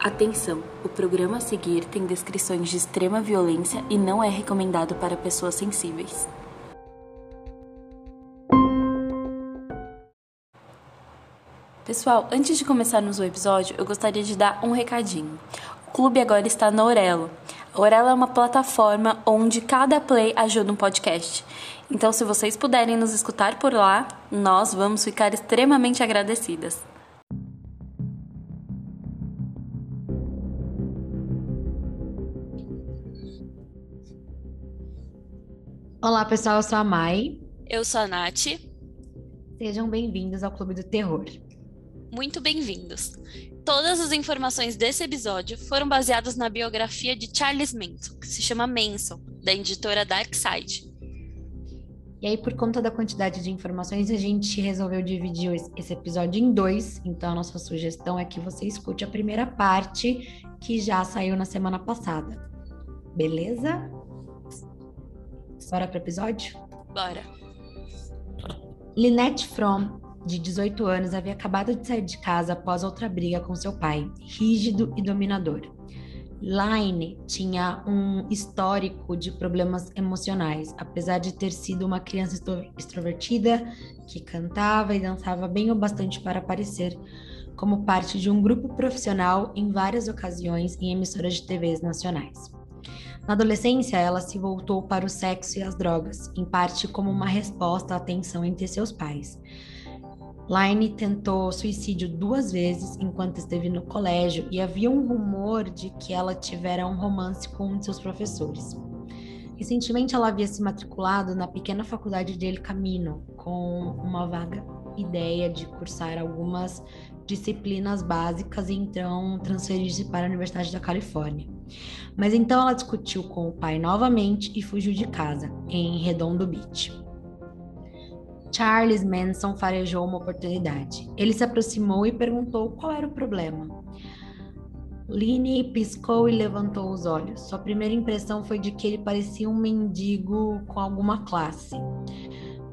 Atenção! O programa a seguir tem descrições de extrema violência e não é recomendado para pessoas sensíveis. Pessoal, antes de começarmos o episódio, eu gostaria de dar um recadinho. O clube agora está na Orelo. A Orelo é uma plataforma onde cada play ajuda um podcast. Então, se vocês puderem nos escutar por lá, nós vamos ficar extremamente agradecidas. Olá, pessoal, eu sou a Mai. Eu sou a Nath. Sejam bem-vindos ao Clube do Terror. Muito bem-vindos. Todas as informações desse episódio foram baseadas na biografia de Charles Manson, que se chama Manson, da editora Darkside. E aí, por conta da quantidade de informações, a gente resolveu dividir esse episódio em dois. Então, a nossa sugestão é que você escute a primeira parte, que já saiu na semana passada. Beleza? Bora pro episódio? Bora. Lynette Fromm, de 18 anos, havia acabado de sair de casa após outra briga com seu pai, rígido e dominador. Line tinha um histórico de problemas emocionais, apesar de ter sido uma criança extrovertida que cantava e dançava bem o bastante para aparecer como parte de um grupo profissional em várias ocasiões em emissoras de TVs nacionais. Na adolescência, ela se voltou para o sexo e as drogas, em parte como uma resposta à tensão entre seus pais. Line tentou suicídio duas vezes enquanto esteve no colégio e havia um rumor de que ela tivera um romance com um de seus professores. Recentemente, ela havia se matriculado na pequena faculdade de El Camino, com uma vaga ideia de cursar algumas disciplinas básicas e então transferir-se para a Universidade da Califórnia. Mas então ela discutiu com o pai novamente e fugiu de casa, em Redondo Beach. Charles Manson farejou uma oportunidade. Ele se aproximou e perguntou qual era o problema. Lini piscou e levantou os olhos. Sua primeira impressão foi de que ele parecia um mendigo com alguma classe.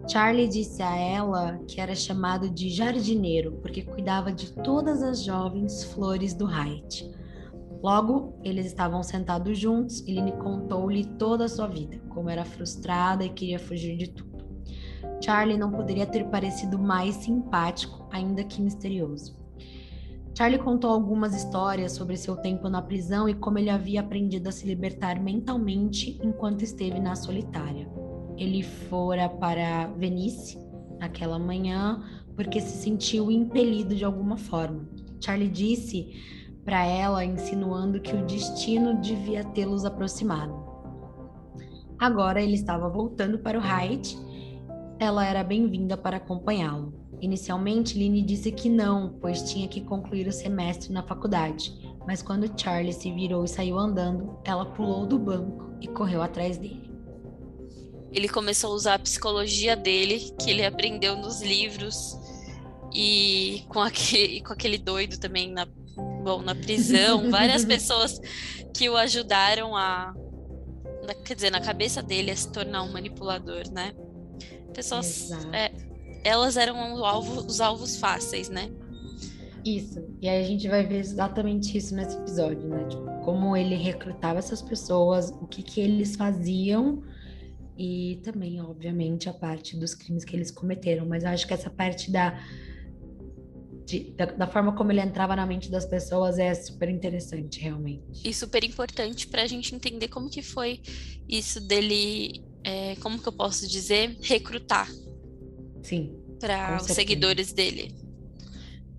Charlie disse a ela que era chamado de jardineiro porque cuidava de todas as jovens flores do Height. Logo, eles estavam sentados juntos e Lini contou-lhe toda a sua vida, como era frustrada e queria fugir de tudo. Charlie não poderia ter parecido mais simpático, ainda que misterioso. Charlie contou algumas histórias sobre seu tempo na prisão e como ele havia aprendido a se libertar mentalmente enquanto esteve na solitária. Ele fora para Venice naquela manhã porque se sentiu impelido de alguma forma. Charlie disse para ela, insinuando que o destino devia tê-los aproximado. Agora ele estava voltando para o Hyde. Ela era bem-vinda para acompanhá-lo. Inicialmente, Lini disse que não, pois tinha que concluir o semestre na faculdade. Mas quando Charlie se virou e saiu andando, ela pulou do banco e correu atrás dele. Ele começou a usar a psicologia dele, que ele aprendeu nos livros, e com aquele, com aquele doido também na bom, na prisão, várias pessoas que o ajudaram a, quer dizer, na cabeça dele a se tornar um manipulador, né? Pessoas, é, elas eram alvo, os alvos fáceis, né? Isso. E aí a gente vai ver exatamente isso nesse episódio, né? Tipo, como ele recrutava essas pessoas, o que que eles faziam e também, obviamente, a parte dos crimes que eles cometeram. Mas eu acho que essa parte da de, da, da, forma como ele entrava na mente das pessoas é super interessante, realmente. E super importante para a gente entender como que foi isso dele, é, como que eu posso dizer, recrutar. Sim. Para os seguidores dele.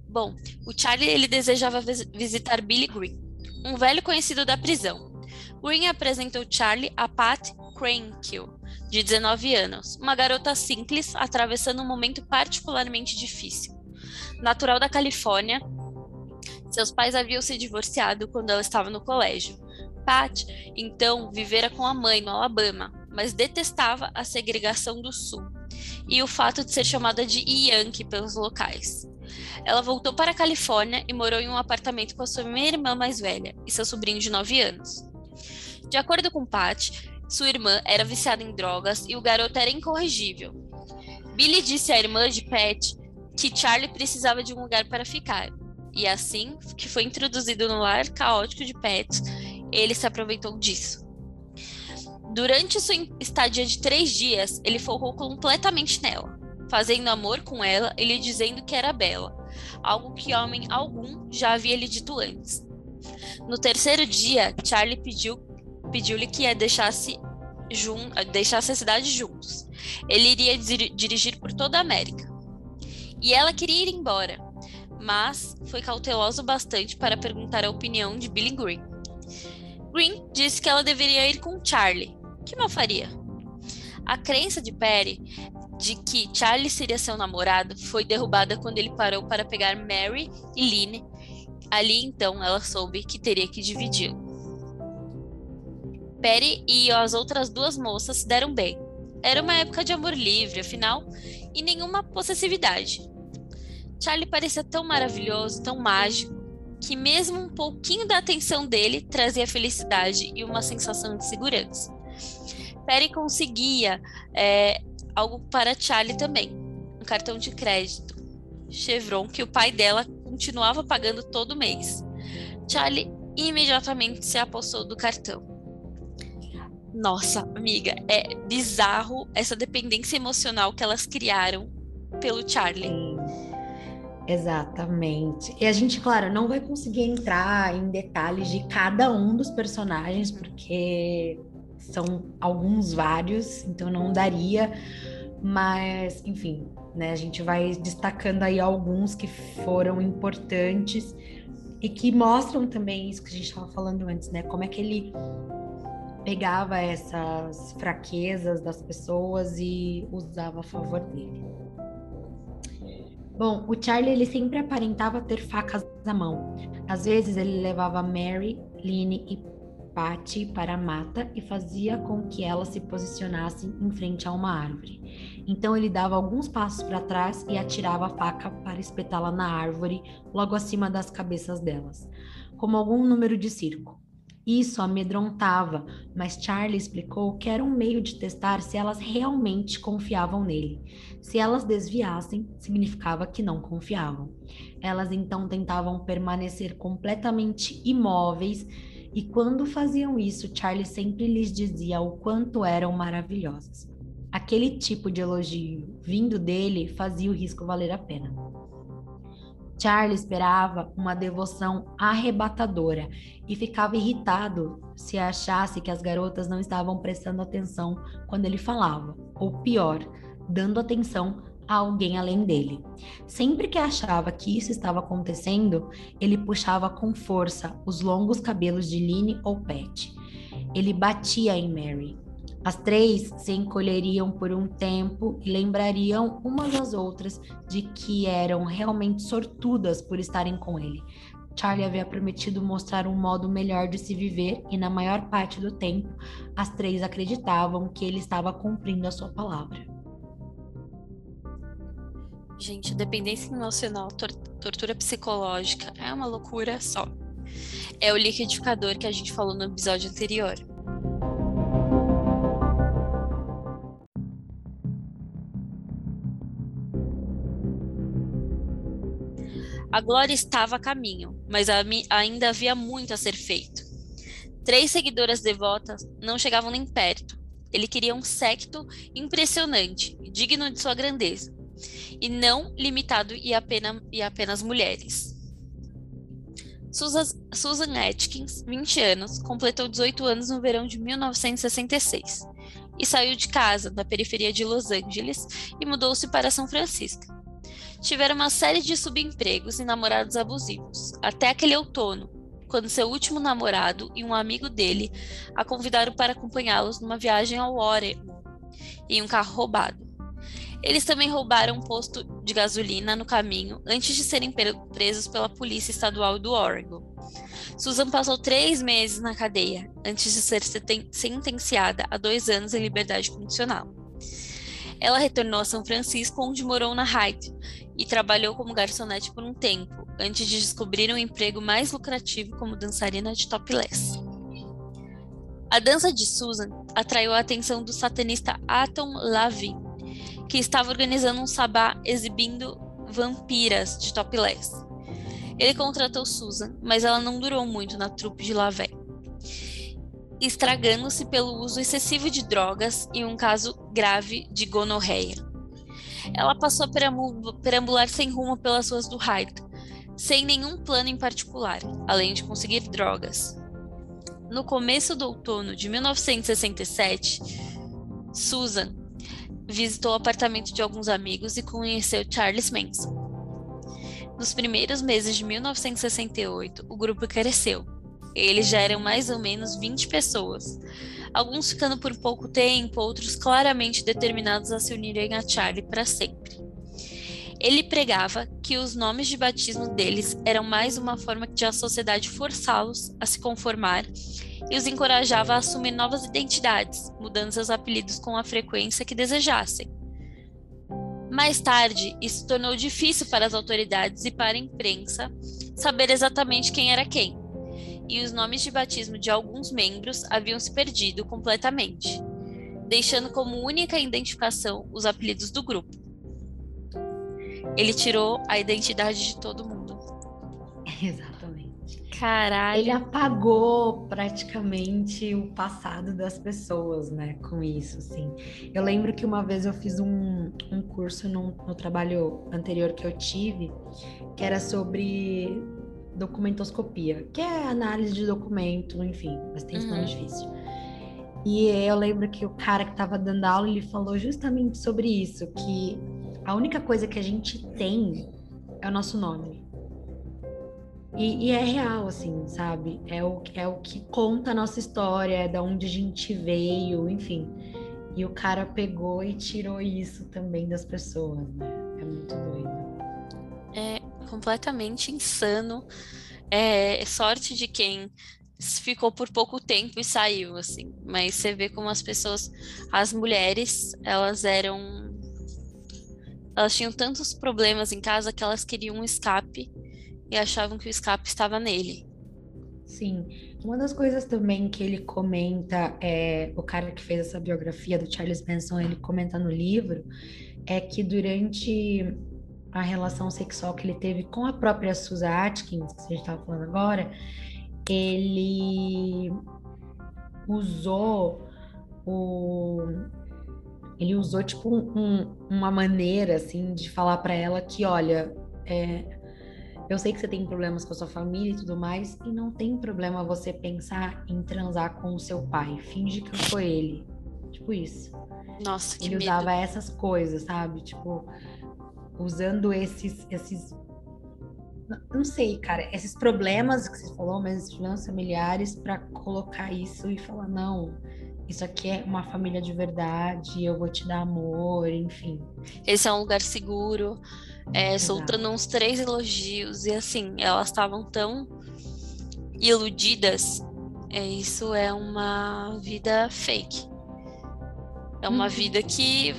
Bom, o Charlie ele desejava visitar Billy Green, um velho conhecido da prisão. Green apresentou Charlie a Pat Crankill, de 19 anos, uma garota simples atravessando um momento particularmente difícil natural da Califórnia. Seus pais haviam se divorciado quando ela estava no colégio. Pat, então, vivera com a mãe no Alabama, mas detestava a segregação do Sul e o fato de ser chamada de Yankee pelos locais. Ela voltou para a Califórnia e morou em um apartamento com a sua irmã mais velha e seu sobrinho de 9 anos. De acordo com Pat, sua irmã era viciada em drogas e o garoto era incorrigível. Billy disse à irmã de Pat que Charlie precisava de um lugar para ficar. e assim que foi introduzido no lar caótico de Pets, ele se aproveitou disso. Durante sua estadia de três dias, ele focou completamente nela, fazendo amor com ela e lhe dizendo que era bela, algo que homem algum já havia lhe dito antes. No terceiro dia, Charlie pediu pediu-lhe que deixasse, jun deixasse a cidade juntos. Ele iria dirigir por toda a América. E ela queria ir embora, mas foi cauteloso bastante para perguntar a opinião de Billy Green. Green disse que ela deveria ir com Charlie, que mal faria. A crença de Perry de que Charlie seria seu namorado foi derrubada quando ele parou para pegar Mary e Lynn. Ali então ela soube que teria que dividir. Perry e as outras duas moças se deram bem. Era uma época de amor livre, afinal, e nenhuma possessividade. Charlie parecia tão maravilhoso, tão mágico, que mesmo um pouquinho da atenção dele trazia felicidade e uma sensação de segurança. Perry conseguia é, algo para Charlie também, um cartão de crédito, Chevron, que o pai dela continuava pagando todo mês. Charlie imediatamente se apossou do cartão. Nossa, amiga, é bizarro essa dependência emocional que elas criaram pelo Charlie. Sim. Exatamente. E a gente, claro, não vai conseguir entrar em detalhes de cada um dos personagens, porque são alguns vários, então não daria. Mas, enfim, né? A gente vai destacando aí alguns que foram importantes e que mostram também isso que a gente estava falando antes, né? Como é que ele pegava essas fraquezas das pessoas e usava a favor dele. Bom, o Charlie ele sempre aparentava ter facas na mão. Às vezes ele levava Mary, Lynn e Patty para a mata e fazia com que elas se posicionassem em frente a uma árvore. Então ele dava alguns passos para trás e atirava a faca para espetá-la na árvore, logo acima das cabeças delas, como algum número de circo. Isso amedrontava, mas Charlie explicou que era um meio de testar se elas realmente confiavam nele. Se elas desviassem, significava que não confiavam. Elas então tentavam permanecer completamente imóveis e quando faziam isso, Charlie sempre lhes dizia o quanto eram maravilhosas. Aquele tipo de elogio vindo dele fazia o risco valer a pena. Charlie esperava uma devoção arrebatadora e ficava irritado se achasse que as garotas não estavam prestando atenção quando ele falava, ou pior, dando atenção a alguém além dele. Sempre que achava que isso estava acontecendo, ele puxava com força os longos cabelos de Lynn ou Pat. Ele batia em Mary, as três se encolheriam por um tempo e lembrariam umas às outras de que eram realmente sortudas por estarem com ele. Charlie havia prometido mostrar um modo melhor de se viver e, na maior parte do tempo, as três acreditavam que ele estava cumprindo a sua palavra. Gente, dependência emocional, tor tortura psicológica é uma loucura só. É o liquidificador que a gente falou no episódio anterior. A glória estava a caminho, mas ainda havia muito a ser feito. Três seguidoras devotas não chegavam nem perto. Ele queria um secto impressionante, digno de sua grandeza, e não limitado e apenas, e apenas mulheres. Susan, Atkins, 20 anos, completou 18 anos no verão de 1966 e saiu de casa, da periferia de Los Angeles, e mudou-se para São Francisco tiveram uma série de subempregos e namorados abusivos, até aquele outono, quando seu último namorado e um amigo dele a convidaram para acompanhá-los numa viagem ao Oregon, em um carro roubado. Eles também roubaram um posto de gasolina no caminho antes de serem presos pela polícia estadual do Oregon. Susan passou três meses na cadeia antes de ser sentenciada a dois anos em liberdade condicional. Ela retornou a São Francisco, onde morou na Hyde, e trabalhou como garçonete por um tempo, antes de descobrir um emprego mais lucrativo como dançarina de topless. A dança de Susan atraiu a atenção do satanista Atom Lavin, que estava organizando um sabá exibindo vampiras de topless. Ele contratou Susan, mas ela não durou muito na trupe de Lavé, estragando-se pelo uso excessivo de drogas e um caso grave de gonorreia. Ela passou a perambular sem rumo pelas ruas do Hyde, sem nenhum plano em particular, além de conseguir drogas. No começo do outono de 1967, Susan visitou o apartamento de alguns amigos e conheceu Charles Manson. Nos primeiros meses de 1968, o grupo cresceu. Eles já eram mais ou menos 20 pessoas, alguns ficando por pouco tempo, outros claramente determinados a se unirem a Charlie para sempre. Ele pregava que os nomes de batismo deles eram mais uma forma de a sociedade forçá-los a se conformar e os encorajava a assumir novas identidades, mudando seus apelidos com a frequência que desejassem. Mais tarde, isso tornou difícil para as autoridades e para a imprensa saber exatamente quem era quem, e os nomes de batismo de alguns membros haviam se perdido completamente, deixando como única identificação os apelidos do grupo. Ele tirou a identidade de todo mundo. Exatamente. Caralho. Ele apagou praticamente o passado das pessoas, né? Com isso, assim. Eu lembro que uma vez eu fiz um, um curso no, no trabalho anterior que eu tive, que era sobre documentoscopia, que é análise de documento, enfim, mas tem esse nome uhum. difícil. E eu lembro que o cara que estava dando aula, ele falou justamente sobre isso, que a única coisa que a gente tem é o nosso nome. E, e, é real, assim, sabe? É o, é o que conta a nossa história, é da onde a gente veio, enfim. E o cara pegou e tirou isso também das pessoas, né? É muito doido. É completamente insano. É sorte de quem ficou por pouco tempo e saiu, assim. Mas você vê como as pessoas, as mulheres, elas eram elas tinham tantos problemas em casa que elas queriam um escape e achavam que o escape estava nele. Sim. Uma das coisas também que ele comenta, é, o cara que fez essa biografia do Charles Manson, ele comenta no livro, é que durante a relação sexual que ele teve com a própria Susan Atkins, que a gente estava falando agora, ele usou o, ele usou tipo um, uma maneira assim de falar para ela que olha é, eu sei que você tem problemas com a sua família e tudo mais e não tem problema você pensar em transar com o seu pai. Finge que foi ele. Tipo isso. Nossa que ele medo. usava essas coisas sabe? Tipo usando esses esses não sei, cara, esses problemas que você falou, mas esses problemas familiares para colocar isso e falar não, isso aqui é uma família de verdade, eu vou te dar amor, enfim. Esse é um lugar seguro, é, soltando uns três elogios, e assim, elas estavam tão iludidas. É, isso é uma vida fake. É uma uhum. vida que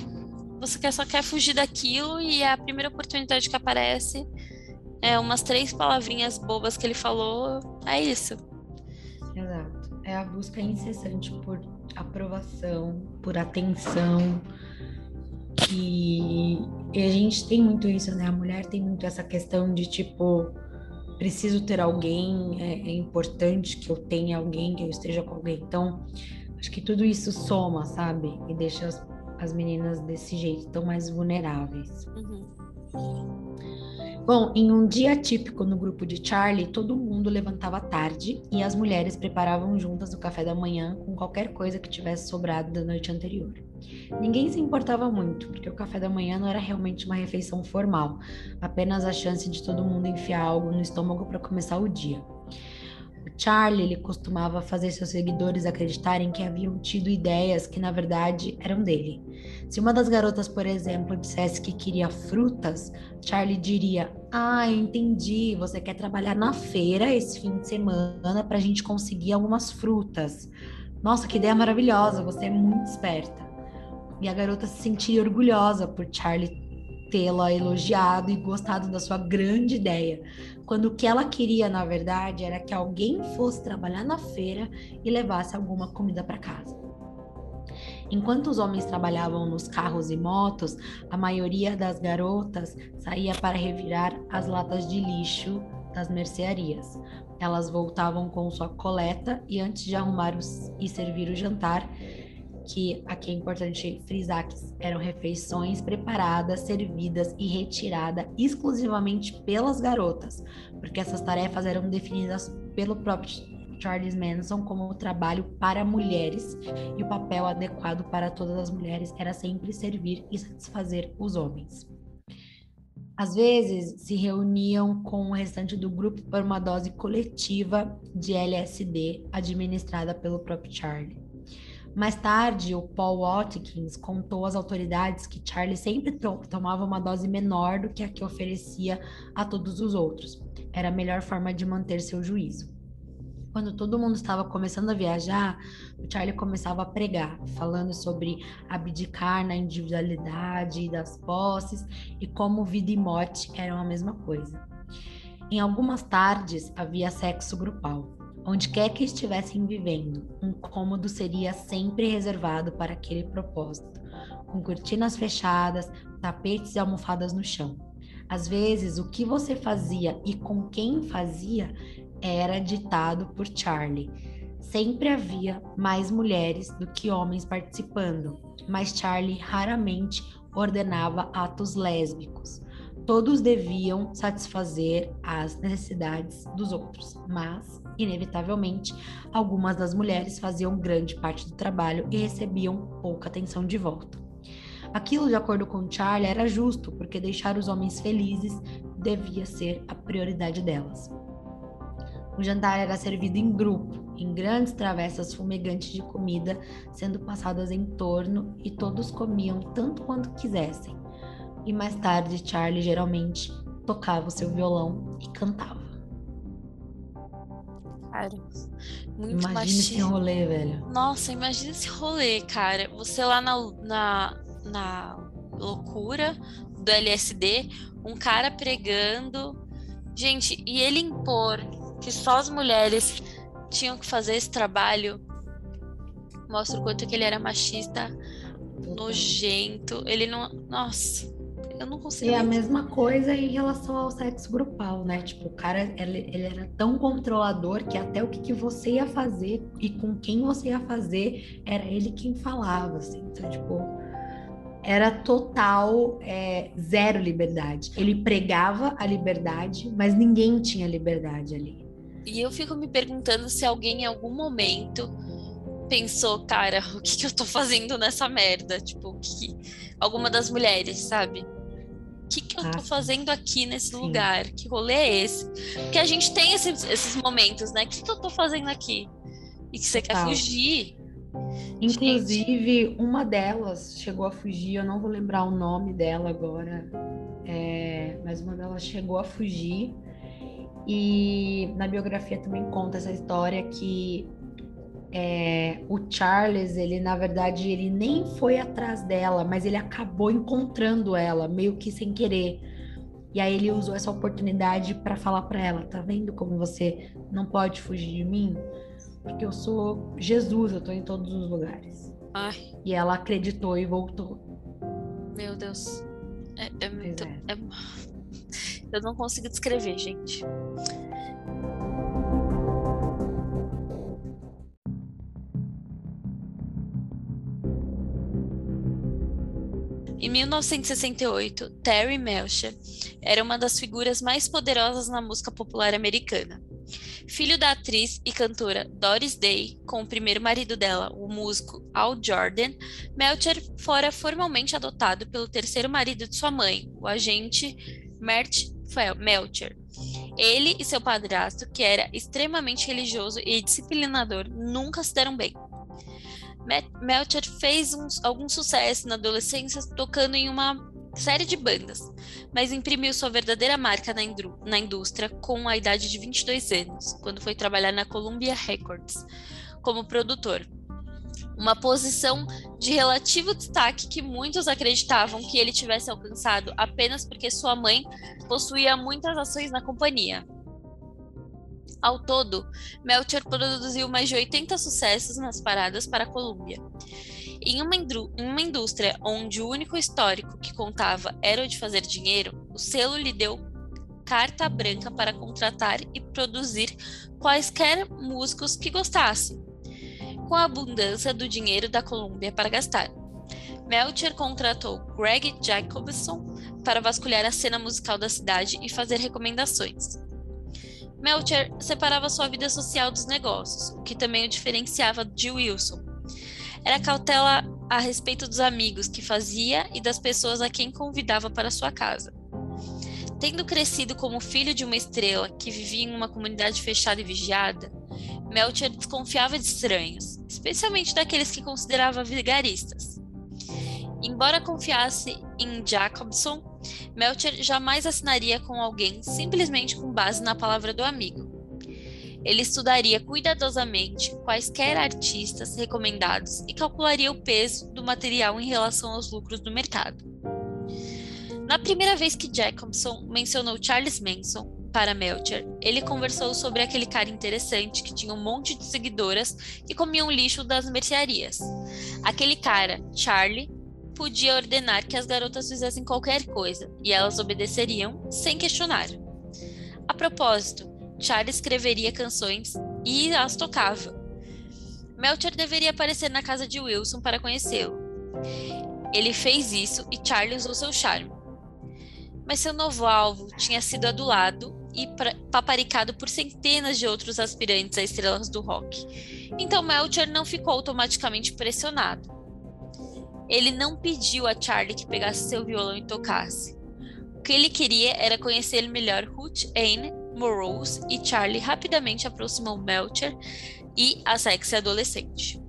você quer, só quer fugir daquilo e é a primeira oportunidade que aparece é umas três palavrinhas bobas que ele falou, é isso. Exato. É a busca incessante por aprovação, por atenção. E, e, a gente tem muito isso, né? A mulher tem muito essa questão de tipo, preciso ter alguém, é, é importante que eu tenha alguém, que eu esteja com alguém. Então, acho que tudo isso soma, sabe? E deixa as, as meninas desse jeito tão mais vulneráveis. Uhum. Bom, em um dia típico no grupo de Charlie, todo mundo levantava tarde e as mulheres preparavam juntas o café da manhã com qualquer coisa que tivesse sobrado da noite anterior. Ninguém se importava muito, porque o café da manhã não era realmente uma refeição formal, apenas a chance de todo mundo enfiar algo no estômago para começar o dia. Charlie ele costumava fazer seus seguidores acreditarem que haviam tido ideias que na verdade eram dele. Se uma das garotas, por exemplo, dissesse que queria frutas, Charlie diria: Ah, entendi, você quer trabalhar na feira esse fim de semana para a gente conseguir algumas frutas. Nossa, que ideia maravilhosa, você é muito esperta. E a garota se sentia orgulhosa por Charlie tê-la elogiado e gostado da sua grande ideia, quando o que ela queria, na verdade, era que alguém fosse trabalhar na feira e levasse alguma comida para casa. Enquanto os homens trabalhavam nos carros e motos, a maioria das garotas saía para revirar as latas de lixo das mercearias. Elas voltavam com sua coleta e antes de arrumar os, e servir o jantar, que aqui é importante frisar que eram refeições preparadas, servidas e retiradas exclusivamente pelas garotas, porque essas tarefas eram definidas pelo próprio Charles Manson como trabalho para mulheres e o papel adequado para todas as mulheres era sempre servir e satisfazer os homens. Às vezes se reuniam com o restante do grupo para uma dose coletiva de LSD administrada pelo próprio Charlie. Mais tarde, o Paul Watkins contou às autoridades que Charlie sempre to tomava uma dose menor do que a que oferecia a todos os outros. Era a melhor forma de manter seu juízo. Quando todo mundo estava começando a viajar, o Charlie começava a pregar, falando sobre abdicar na individualidade das posses e como vida e morte eram a mesma coisa. Em algumas tardes havia sexo grupal. Onde quer que estivessem vivendo, um cômodo seria sempre reservado para aquele propósito, com cortinas fechadas, tapetes e almofadas no chão. Às vezes, o que você fazia e com quem fazia era ditado por Charlie. Sempre havia mais mulheres do que homens participando, mas Charlie raramente ordenava atos lésbicos. Todos deviam satisfazer as necessidades dos outros, mas, inevitavelmente, algumas das mulheres faziam grande parte do trabalho e recebiam pouca atenção de volta. Aquilo, de acordo com Charlie, era justo, porque deixar os homens felizes devia ser a prioridade delas. O jantar era servido em grupo, em grandes travessas fumegantes de comida sendo passadas em torno e todos comiam tanto quanto quisessem. E mais tarde, Charlie geralmente tocava o seu violão e cantava. Cara, muito Imagina machismo. esse rolê, velho. Nossa, imagina esse rolê, cara. Você lá na, na, na loucura do LSD, um cara pregando. Gente, e ele impor que só as mulheres tinham que fazer esse trabalho mostra o quanto que ele era machista, nojento. Ele não. Nossa, eu não consigo. E é a mesma coisa em relação ao sexo grupal, né? Tipo, o cara, ele, ele era tão controlador que até o que, que você ia fazer e com quem você ia fazer, era ele quem falava, assim. Então, tipo, era total é, zero liberdade. Ele pregava a liberdade, mas ninguém tinha liberdade ali. E eu fico me perguntando se alguém em algum momento pensou, cara, o que, que eu tô fazendo nessa merda? Tipo, que- alguma das mulheres, sabe? O que, que eu Ah, tô sim. fazendo aqui nesse Sim. lugar? Que rolê é esse? Porque a gente tem esses, esses momentos, né? O que, que eu tô fazendo aqui? E que você quer Total. fugir. Inclusive, uma delas chegou a fugir, eu não vou lembrar o nome dela agora, é, mas uma delas chegou a fugir. E na biografia também conta essa história que é, o Charles, ele na verdade, ele nem foi atrás dela, mas ele acabou encontrando ela, meio que sem querer. E aí ele usou essa oportunidade para falar para ela, tá vendo como você não pode fugir de mim? Porque eu sou Jesus, eu tô em todos os lugares. Ai, E ela acreditou e voltou. meu Deus. É, é muito. é. é- Eu não consigo descrever, gente. 1968, Terry Melcher era uma das figuras mais poderosas na música popular americana. Filho da atriz e cantora Doris Day, com o primeiro marido dela, o músico Al Jordan, Melcher fora formalmente adotado pelo terceiro marido de sua mãe, o agente Mert Melcher. Ele e seu padrasto, que era extremamente religioso e disciplinador, nunca se deram bem. Me- Melcher fez uns- algum sucesso na adolescência tocando em uma série de bandas, mas imprimiu sua verdadeira marca na, na indústria com a idade de 22 anos, quando foi trabalhar na Columbia Records como produtor. Uma posição de relativo destaque que muitos acreditavam que ele tivesse alcançado apenas porque sua mãe possuía muitas ações na companhia. Ao todo, Melcher produziu mais de 80 sucessos nas paradas para a Columbia. Em uma, em uma indústria onde o único histórico que contava era o de fazer dinheiro, o selo lhe deu carta branca para contratar e produzir quaisquer músicos que gostassem, com a abundância do dinheiro da Colômbia para gastar. Melcher contratou Greg Jacobson para vasculhar a cena musical da cidade e fazer recomendações. Melcher separava sua vida social dos negócios, o que também o diferenciava de Wilson. Era cautela a respeito dos amigos que fazia e das pessoas a quem convidava para sua casa. Tendo crescido como filho de uma estrela que vivia em uma comunidade fechada e vigiada, Melcher desconfiava de estranhos, especialmente daqueles que considerava vigaristas. Embora confiasse em Jacobson, Melcher jamais assinaria com alguém simplesmente com base na palavra do amigo. Ele estudaria cuidadosamente quaisquer artistas recomendados e calcularia o peso do material em relação aos lucros do mercado. Na primeira vez que Jacobson mencionou Charles Manson para Melcher, ele conversou sobre aquele cara interessante que tinha um monte de seguidoras e comia um lixo das mercearias. Aquele cara, Charlie, podia ordenar que as garotas fizessem qualquer coisa e elas obedeceriam sem questionar. A propósito, Charlie escreveria canções e as tocava. Melcher deveria aparecer na casa de Wilson para conhecê-lo. Ele fez isso e Charlie usou seu charme. Mas seu novo alvo tinha sido adulado e paparicado por centenas de outros aspirantes a estrelas do rock. Então Melcher não ficou automaticamente pressionado. Ele não pediu a Charlie que pegasse seu violão e tocasse. O que ele queria era conhecer melhor Ruth Anne Morose e Charlie rapidamente aproximou Melcher e a sexy adolescente.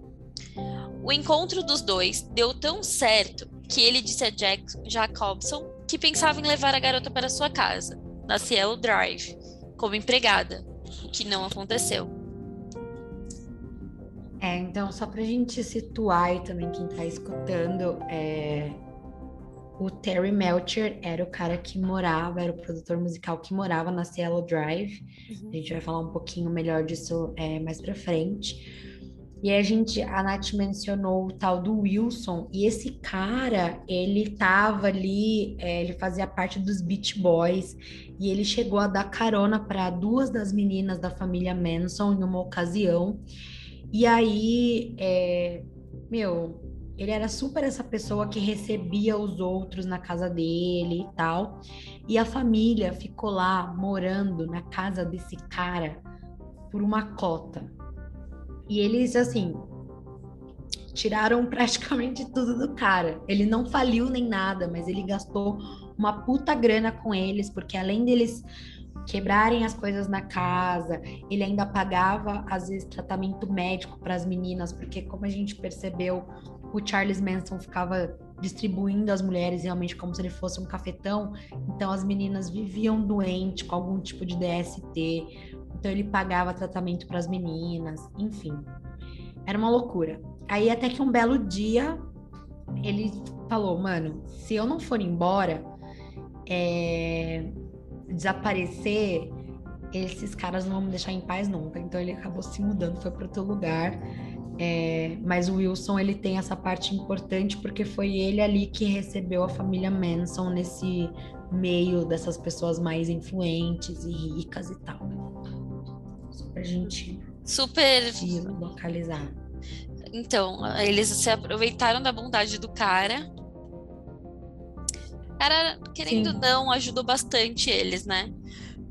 O encontro dos dois deu tão certo que ele disse a Jack Jacobson que pensava em levar a garota para sua casa, na Cielo Drive, como empregada, o que não aconteceu. É, então, só para a gente situar e também quem está escutando, é, o Terry Melcher era o cara que morava, era o produtor musical que morava na Cielo Drive. Uhum. A gente vai falar um pouquinho melhor disso é, mais para frente. E a gente, a Nath mencionou o tal do Wilson, e esse cara, ele tava ali, é, ele fazia parte dos Beach Boys, e ele chegou a dar carona para duas das meninas da família Manson em uma ocasião. E aí, é, meu, ele era super essa pessoa que recebia os outros na casa dele e tal. E a família ficou lá morando na casa desse cara por uma cota. E eles, assim, tiraram praticamente tudo do cara. Ele não faliu nem nada, mas ele gastou uma puta grana com eles, porque além deles quebrarem as coisas na casa. Ele ainda pagava, às vezes, tratamento médico para as meninas, porque, como a gente percebeu, o Charles Manson ficava distribuindo as mulheres realmente como se ele fosse um cafetão. Então, as meninas viviam doentes com algum tipo de DST. Então, ele pagava tratamento para as meninas, enfim. Era uma loucura. Aí, até que um belo dia, ele falou: Mano, se eu não for embora, é desaparecer, esses caras não vão me deixar em paz nunca. Então ele acabou se mudando, foi para outro lugar. É, mas o Wilson ele tem essa parte importante porque foi ele ali que recebeu a família Manson nesse meio dessas pessoas mais influentes e ricas e tal. Super gente super localizar. Então, eles se aproveitaram da bondade do cara cara, querendo ou não, ajudou bastante eles, né?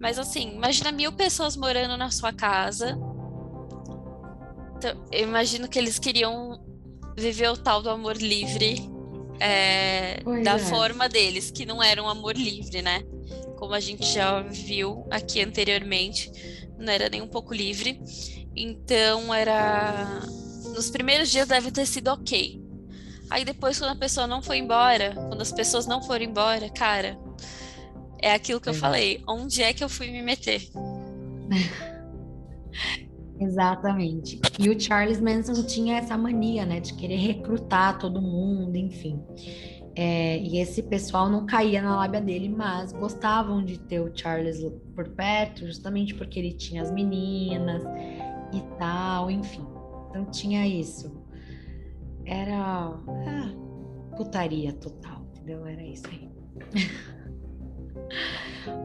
Mas assim, imagina mil pessoas morando na sua casa. Então, eu imagino que eles queriam viver o tal do amor livre é, da é. forma deles, que não era um amor livre, né? Como a gente já viu aqui anteriormente, não era nem um pouco livre. Então era. Nos primeiros dias deve ter sido ok. Aí depois, quando a pessoa não foi embora, quando as pessoas não foram embora, cara, é aquilo que eu falei. Onde é que eu fui me meter? Exatamente. E o Charles Manson tinha essa mania, né, de querer recrutar todo mundo, enfim. É, e esse pessoal não caía na lábia dele, mas gostavam de ter o Charles por perto, justamente porque ele tinha as meninas e tal, enfim. Então tinha isso era ah, putaria total, entendeu? Era isso aí.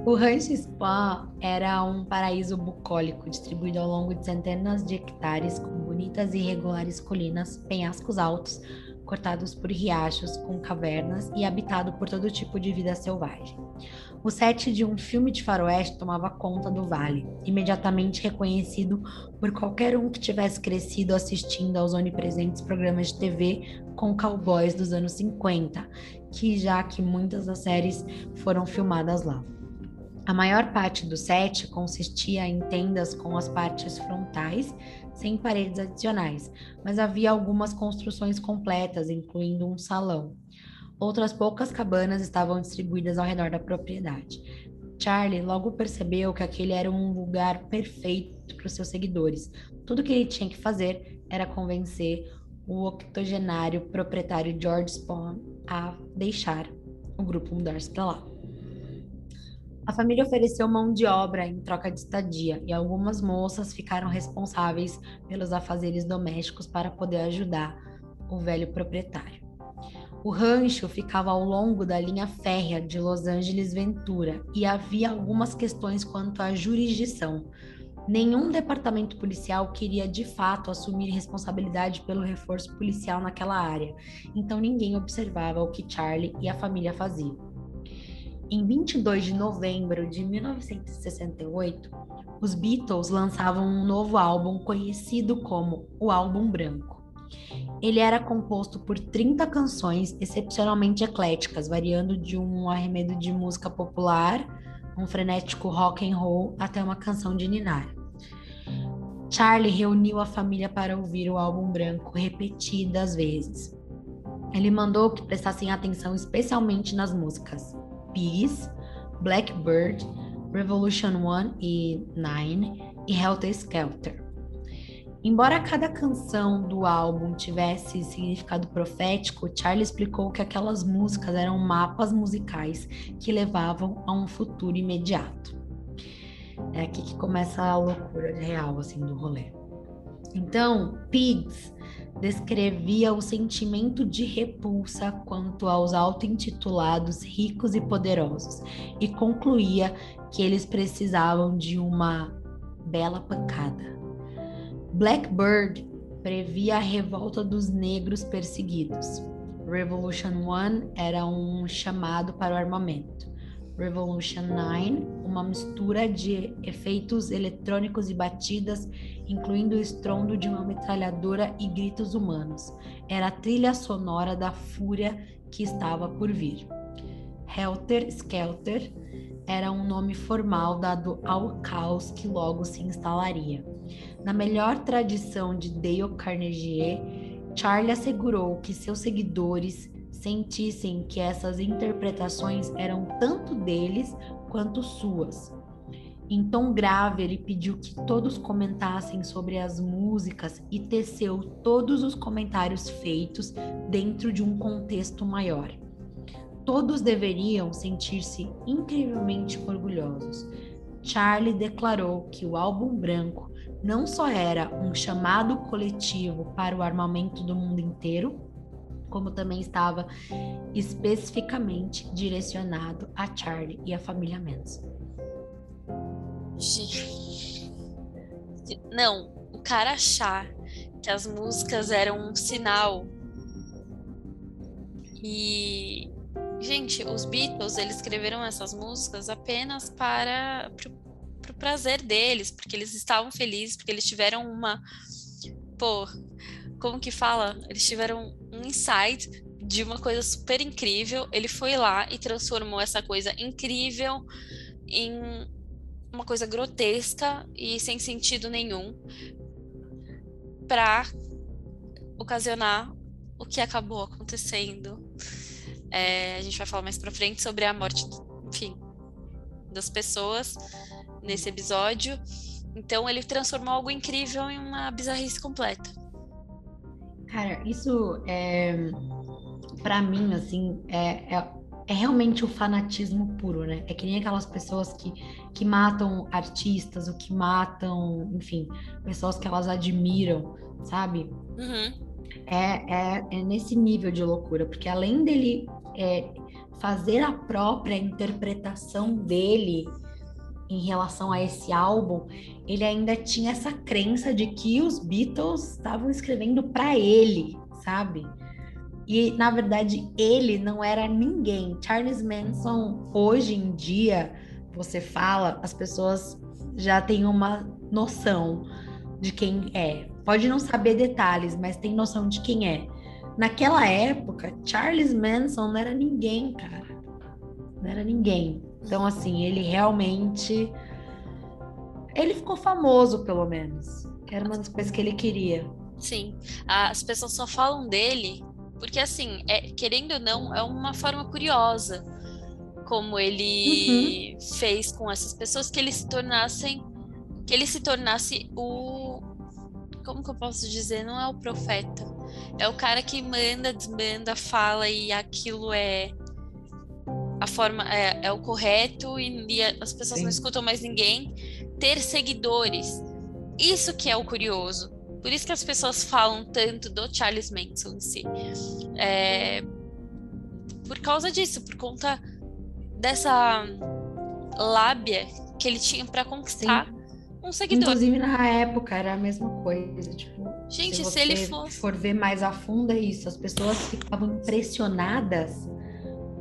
O Rancho Spa era um paraíso bucólico distribuído ao longo de centenas de hectares com bonitas e irregulares colinas, penhascos altos, cortados por riachos com cavernas e habitado por todo tipo de vida selvagem. O set de um filme de faroeste tomava conta do vale, imediatamente reconhecido por qualquer um que tivesse crescido assistindo aos onipresentes programas de TV com cowboys dos anos 50, que já que muitas das séries foram filmadas lá. A maior parte do set consistia em tendas com as partes frontais, sem paredes adicionais, mas havia algumas construções completas, incluindo um salão. Outras poucas cabanas estavam distribuídas ao redor da propriedade. Charlie logo percebeu que aquele era um lugar perfeito para os seus seguidores. Tudo que ele tinha que fazer era convencer o octogenário proprietário George Spawn a deixar o grupo mudar-se para lá. A família ofereceu mão de obra em troca de estadia e algumas moças ficaram responsáveis pelos afazeres domésticos para poder ajudar o velho proprietário. O rancho ficava ao longo da linha férrea de Los Angeles Ventura e havia algumas questões quanto à jurisdição. Nenhum departamento policial queria de fato assumir responsabilidade pelo reforço policial naquela área, então ninguém observava o que Charlie e a família faziam. Em 22 de novembro de 1968, os Beatles lançavam um novo álbum conhecido como o Álbum Branco. Ele era composto por 30 canções excepcionalmente ecléticas, variando de um arremedo de música popular, um frenético rock and roll, até uma canção de ninar. Charlie reuniu a família para ouvir o álbum branco repetidas vezes. Ele mandou que prestassem atenção especialmente nas músicas Peace, Blackbird, Revolution 1 e 9 e Helter Skelter. Embora cada canção do álbum tivesse significado profético, Charlie explicou que aquelas músicas eram mapas musicais que levavam a um futuro imediato. É aqui que começa a loucura real assim do rolê. Então, Pigs descrevia o sentimento de repulsa quanto aos auto-intitulados ricos e poderosos e concluía que eles precisavam de uma bela pancada. Blackbird previa a revolta dos negros perseguidos. Revolution 1 era um chamado para o armamento. Revolution 9, uma mistura de efeitos eletrônicos e batidas, incluindo o estrondo de uma metralhadora e gritos humanos. Era a trilha sonora da fúria que estava por vir. Helter Skelter era um nome formal dado ao caos que logo se instalaria. Na melhor tradição de Dale Carnegie, Charlie assegurou que seus seguidores sentissem que essas interpretações eram tanto deles quanto suas. Em tom grave, ele pediu que todos comentassem sobre as músicas e teceu todos os comentários feitos dentro de um contexto maior. Todos deveriam sentir-se incrivelmente orgulhosos. Charlie declarou que o álbum branco não só era um chamado coletivo para o armamento do mundo inteiro, como também estava especificamente direcionado a Charlie e a família Manson. Não, o cara achar que as músicas eram um sinal e gente, os Beatles eles escreveram essas músicas apenas para pro prazer deles, porque eles estavam felizes, porque eles tiveram uma. Pô, como que fala? Eles tiveram um insight de uma coisa super incrível. Ele foi lá e transformou essa coisa incrível em uma coisa grotesca e sem sentido nenhum para ocasionar o que acabou acontecendo. É, a gente vai falar mais para frente sobre a morte, enfim, das pessoas nesse episódio. Então ele transformou algo incrível em uma bizarrice completa. Cara, isso é para mim assim é, é, é, realmente o fanatismo puro, né? É que nem aquelas pessoas que, que matam artistas, ou que matam, enfim, pessoas que elas admiram, sabe? Uhum. É, é, é nesse nível de loucura, porque além dele é, fazer a própria interpretação dele em relação a esse álbum, ele ainda tinha essa crença de que os Beatles estavam escrevendo para ele, sabe? E na verdade ele não era ninguém. Charles Manson, hoje em dia, você fala, as pessoas já têm uma noção de quem é. Pode não saber detalhes, mas tem noção de quem é. Naquela época, Charles Manson não era ninguém, cara. Não era ninguém. Então, assim, ele realmente. Ele ficou famoso, pelo menos. Que era uma das coisas que ele queria. Sim. As pessoas só falam dele porque, assim, é, querendo ou não, é uma forma curiosa como ele uhum. fez com essas pessoas que eles se tornassem. Que ele se tornasse o. Como que eu posso dizer? Não é o profeta. É o cara que manda, desmanda, fala e aquilo é a forma é, é o correto e, e, as pessoas Sim. não escutam mais ninguém. Ter seguidores, isso que é o curioso. Por isso que as pessoas falam tanto do Charles Manson em si. É, por causa disso, por conta dessa lábia que ele tinha para conquistar Sim. Um seguidor. Inclusive na época era a mesma coisa, tipo, Gente, se, se ele fosse for ver mais a fundo é isso, as pessoas ficavam impressionadas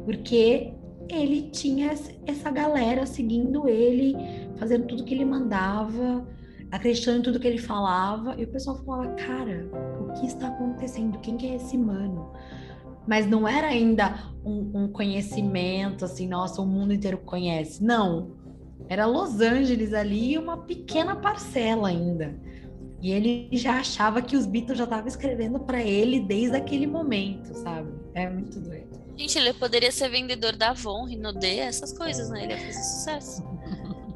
porque ele tinha essa galera seguindo ele, fazendo tudo que ele mandava, acreditando em tudo que ele falava, e o pessoal falava, cara, o que está acontecendo? Quem que é esse mano? Mas não era ainda um, um conhecimento assim, nossa, o mundo inteiro conhece. Não. Era Los Angeles ali e uma pequena parcela ainda. E ele já achava que os Beatles já estavam escrevendo para ele desde aquele momento, sabe? É muito doido. Gente, ele poderia ser vendedor da Avon, Rinodê, essas coisas, né? Ele ia fazer sucesso.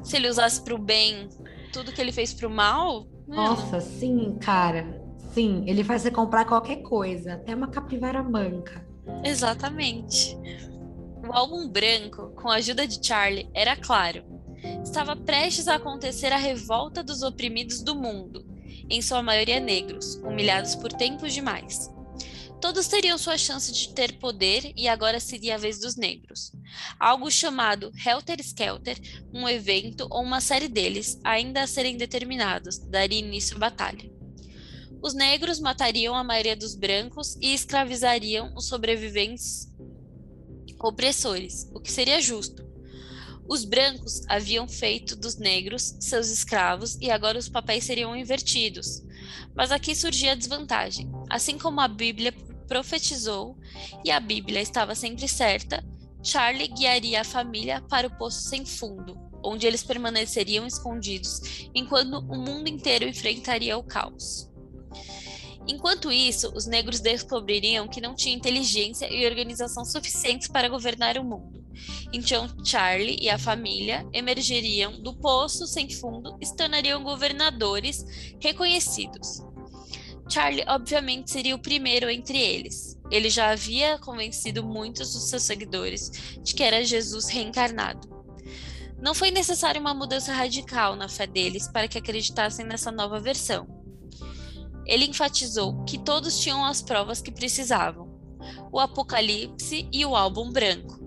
Se ele usasse pro bem tudo que ele fez pro mal. Nossa, sim, cara. Sim, ele faz você comprar qualquer coisa, até uma capivara manca. Exatamente. O álbum branco, com a ajuda de Charlie, era claro. Estava prestes a acontecer a revolta dos oprimidos do mundo, em sua maioria negros, humilhados por tempos demais. Todos teriam sua chance de ter poder e agora seria a vez dos negros. Algo chamado Helter Skelter, um evento ou uma série deles, ainda a serem determinados, daria início à batalha. Os negros matariam a maioria dos brancos e escravizariam os sobreviventes opressores, o que seria justo. Os brancos haviam feito dos negros seus escravos e agora os papéis seriam invertidos. Mas aqui surgia a desvantagem. Assim como a Bíblia profetizou e a Bíblia estava sempre certa, Charlie guiaria a família para o poço sem fundo, onde eles permaneceriam escondidos enquanto o mundo inteiro enfrentaria o caos. Enquanto isso, os negros descobririam que não tinha inteligência e organização suficientes para governar o mundo. Então, Charlie e a família emergeriam do poço sem fundo e se tornariam governadores reconhecidos. Charlie, obviamente, seria o primeiro entre eles. Ele já havia convencido muitos dos seus seguidores de que era Jesus reencarnado. Não foi necessária uma mudança radical na fé deles para que acreditassem nessa nova versão. Ele enfatizou que todos tinham as provas que precisavam: o Apocalipse e o álbum branco.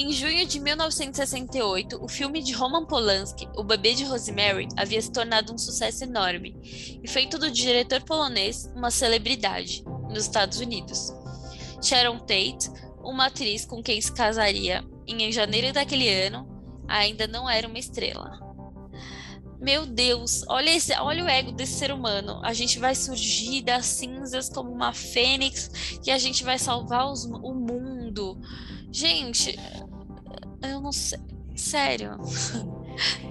Em junho de 1968, o filme de Roman Polanski, O Bebê de Rosemary, havia se tornado um sucesso enorme e feito do diretor polonês uma celebridade nos Estados Unidos. Sharon Tate, uma atriz com quem se casaria em janeiro daquele ano, ainda não era uma estrela. Meu Deus, olha, esse, olha o ego desse ser humano. A gente vai surgir das cinzas como uma fênix e a gente vai salvar os, o mundo. Gente, eu não sei. Sério.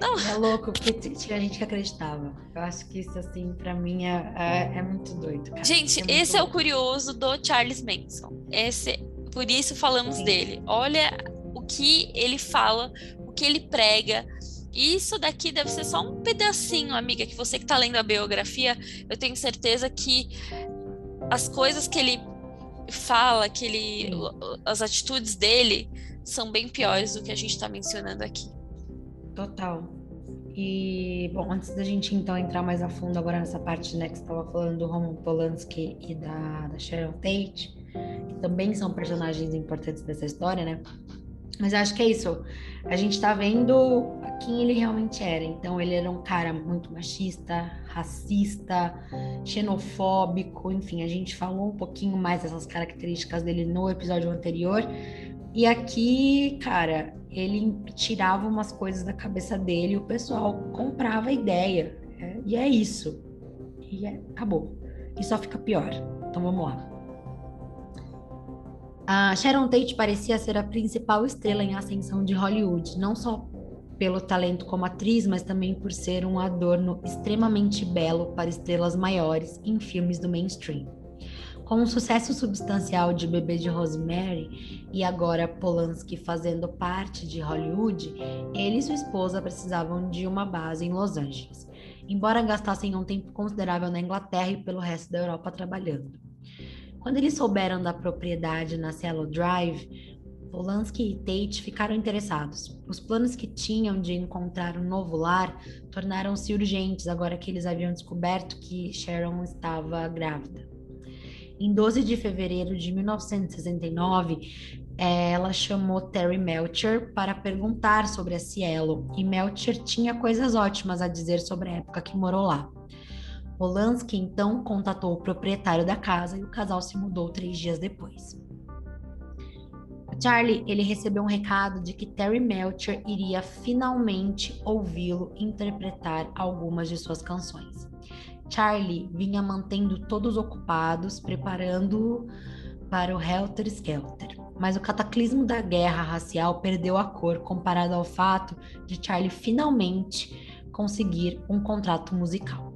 Não. É louco, porque tinha gente que acreditava. Eu acho que isso, assim, para mim é, é, é, muito doido. Cara. Gente, é esse é o curioso do Charles Manson. Esse, por isso falamos Sim. dele. Olha o que ele fala, o que ele prega. Isso daqui deve ser só um pedacinho, amiga, que você que tá lendo a biografia, eu tenho certeza que as coisas que ele fala, que ele, as atitudes dele são bem piores do que a gente está mencionando aqui. Total. E, bom, antes da gente então entrar mais a fundo agora nessa parte, né, que você estava falando do Roman Polanski e da, da Sharon Tate, que também são personagens importantes dessa história, né? Mas acho que é isso. A gente tá vendo quem ele realmente era. Então, ele era um cara muito machista, racista, xenofóbico, enfim, a gente falou um pouquinho mais dessas características dele no episódio anterior. E aqui, cara, ele tirava umas coisas da cabeça dele, o pessoal comprava a ideia. É, e é isso. E é, acabou. E só fica pior. Então vamos lá. A Sharon Tate parecia ser a principal estrela em ascensão de Hollywood, não só pelo talento como atriz, mas também por ser um adorno extremamente belo para estrelas maiores em filmes do mainstream. Com um sucesso substancial de Bebê de Rosemary e agora Polanski fazendo parte de Hollywood, ele e sua esposa precisavam de uma base em Los Angeles, embora gastassem um tempo considerável na Inglaterra e pelo resto da Europa trabalhando. Quando eles souberam da propriedade na Cielo Drive, Polanski e Tate ficaram interessados. Os planos que tinham de encontrar um novo lar tornaram-se urgentes agora que eles haviam descoberto que Sharon estava grávida. Em 12 de fevereiro de 1969, ela chamou Terry Melcher para perguntar sobre a Cielo, e Melcher tinha coisas ótimas a dizer sobre a época que morou lá. Polanski então contatou o proprietário da casa e o casal se mudou três dias depois. Charlie, ele recebeu um recado de que Terry Melcher iria finalmente ouvi-lo interpretar algumas de suas canções. Charlie vinha mantendo todos ocupados, preparando para o Helter Skelter. Mas o cataclismo da guerra racial perdeu a cor comparado ao fato de Charlie finalmente conseguir um contrato musical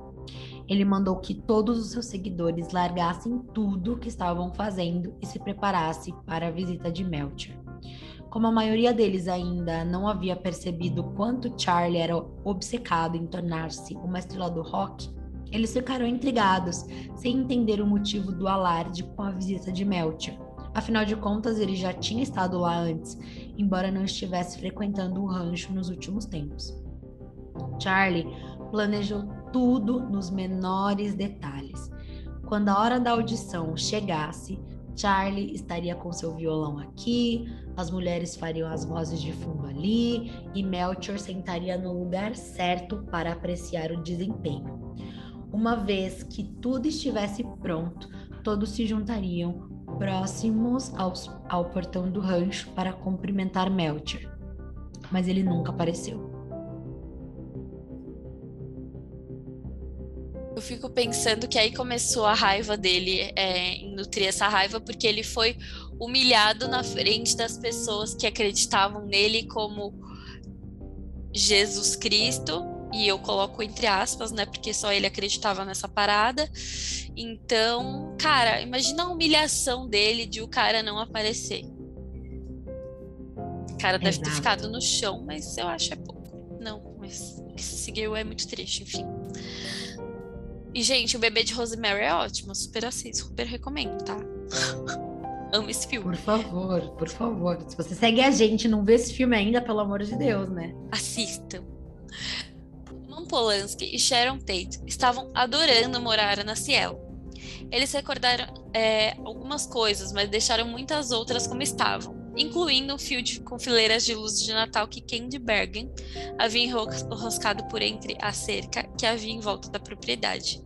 ele mandou que todos os seus seguidores largassem tudo que estavam fazendo e se preparassem para a visita de Melcher. Como a maioria deles ainda não havia percebido quanto Charlie era obcecado em tornar-se uma estrela do rock, eles ficaram intrigados, sem entender o motivo do alarde com a visita de Melcher. Afinal de contas, ele já tinha estado lá antes, embora não estivesse frequentando o rancho nos últimos tempos. Charlie planejou tudo nos menores detalhes. Quando a hora da audição chegasse, Charlie estaria com seu violão aqui, as mulheres fariam as vozes de fundo ali e Melchior sentaria no lugar certo para apreciar o desempenho. Uma vez que tudo estivesse pronto, todos se juntariam próximos aos, ao portão do rancho para cumprimentar Melchior. Mas ele nunca apareceu. eu fico pensando que aí começou a raiva dele, é, nutrir essa raiva, porque ele foi humilhado na frente das pessoas que acreditavam nele como Jesus Cristo, e eu coloco entre aspas, né, porque só ele acreditava nessa parada. Então, cara, imagina a humilhação dele de o cara não aparecer. O cara deve Exato. ter ficado no chão, mas eu acho é pouco. Não, mas o que seguiu é muito triste, enfim. E, gente, o bebê de Rosemary é ótimo. Super assim, super recomendo, tá? Amo esse filme. Por favor, por favor. Se você segue a gente e não vê esse filme ainda, pelo amor de Deus, né? Assistam. Roman Polanski e Sharon Tate estavam adorando morar na Cielo. Eles recordaram é, algumas coisas, mas deixaram muitas outras como estavam incluindo um fio de, com fileiras de luzes de Natal que Candy Bergen havia enroscado por entre a cerca que havia em volta da propriedade.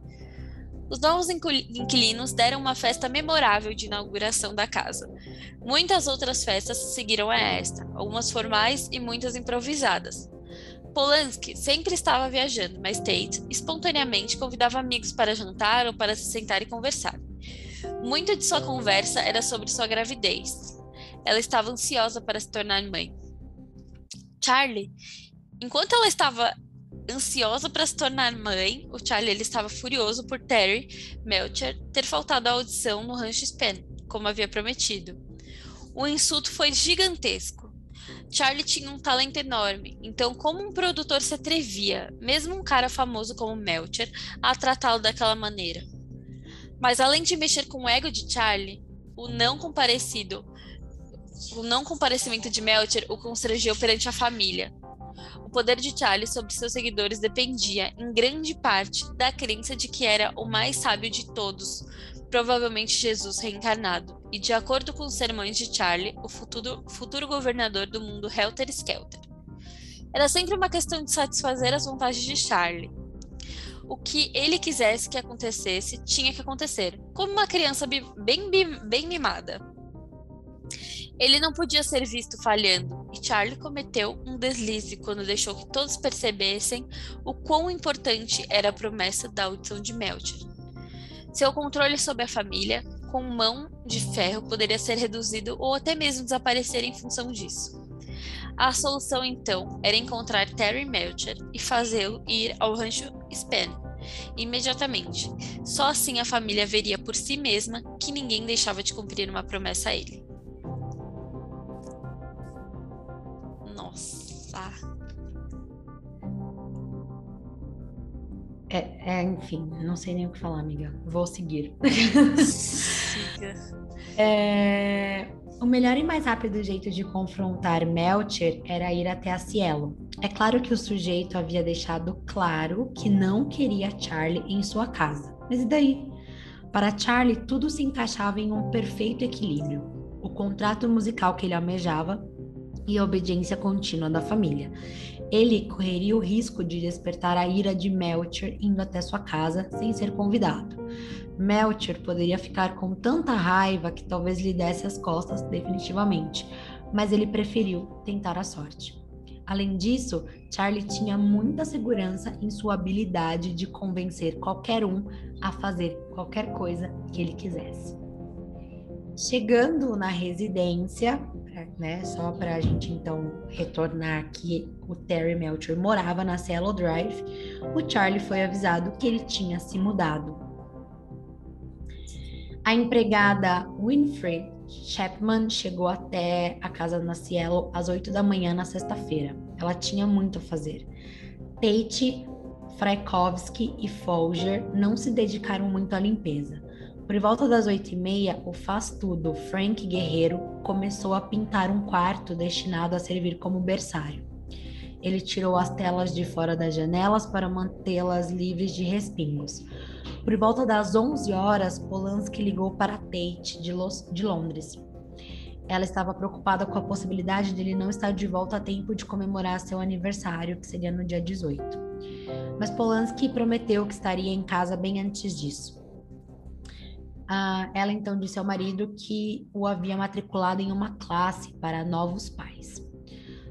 Os novos inquilinos deram uma festa memorável de inauguração da casa. Muitas outras festas seguiram a esta, algumas formais e muitas improvisadas. Polanski sempre estava viajando, mas Tate espontaneamente convidava amigos para jantar ou para se sentar e conversar. Muito de sua conversa era sobre sua gravidez, ela estava ansiosa para se tornar mãe. Charlie, enquanto ela estava ansiosa para se tornar mãe, o Charlie ele estava furioso por Terry Melcher ter faltado à audição no Rancho Spen, como havia prometido. O insulto foi gigantesco. Charlie tinha um talento enorme, então como um produtor se atrevia, mesmo um cara famoso como Melcher, a tratá-lo daquela maneira? Mas além de mexer com o ego de Charlie, o não comparecido o não comparecimento de Melcher o constrangeu perante a família. O poder de Charlie sobre seus seguidores dependia, em grande parte, da crença de que era o mais sábio de todos, provavelmente Jesus reencarnado, e de acordo com os sermões de Charlie, o futuro, futuro governador do mundo Helter Skelter. Era sempre uma questão de satisfazer as vontades de Charlie. O que ele quisesse que acontecesse, tinha que acontecer, como uma criança bem, bem mimada. Ele não podia ser visto falhando, e Charlie cometeu um deslize quando deixou que todos percebessem o quão importante era a promessa da audição de Melcher. Seu controle sobre a família, com mão de ferro, poderia ser reduzido ou até mesmo desaparecer em função disso. A solução então era encontrar Terry Melcher e fazê-lo ir ao rancho Spen imediatamente. Só assim a família veria por si mesma que ninguém deixava de cumprir uma promessa a ele. É, é, enfim, não sei nem o que falar, amiga. Vou seguir. Siga. é, o melhor e mais rápido jeito de confrontar Melcher era ir até a Cielo. É claro que o sujeito havia deixado claro que não queria Charlie em sua casa. Mas e daí? Para Charlie, tudo se encaixava em um perfeito equilíbrio. O contrato musical que ele almejava e a obediência contínua da família. Ele correria o risco de despertar a ira de Melcher indo até sua casa sem ser convidado. Melcher poderia ficar com tanta raiva que talvez lhe desse as costas definitivamente, mas ele preferiu tentar a sorte. Além disso, Charlie tinha muita segurança em sua habilidade de convencer qualquer um a fazer qualquer coisa que ele quisesse. Chegando na residência, né? Só para a gente então retornar que o Terry Melcher morava na Cielo Drive, o Charlie foi avisado que ele tinha se mudado. A empregada Winfrey Chapman chegou até a casa na Cielo às 8 da manhã na sexta-feira. Ela tinha muito a fazer. Tate, Fraikovsky e Folger não se dedicaram muito à limpeza. Por volta das oito e meia, o faz-tudo Frank Guerreiro começou a pintar um quarto destinado a servir como berçário. Ele tirou as telas de fora das janelas para mantê-las livres de respingos. Por volta das 11 horas, Polanski ligou para Tate, de, Los, de Londres. Ela estava preocupada com a possibilidade de ele não estar de volta a tempo de comemorar seu aniversário, que seria no dia 18. Mas Polanski prometeu que estaria em casa bem antes disso. Ah, ela então disse ao marido que o havia matriculado em uma classe para novos pais.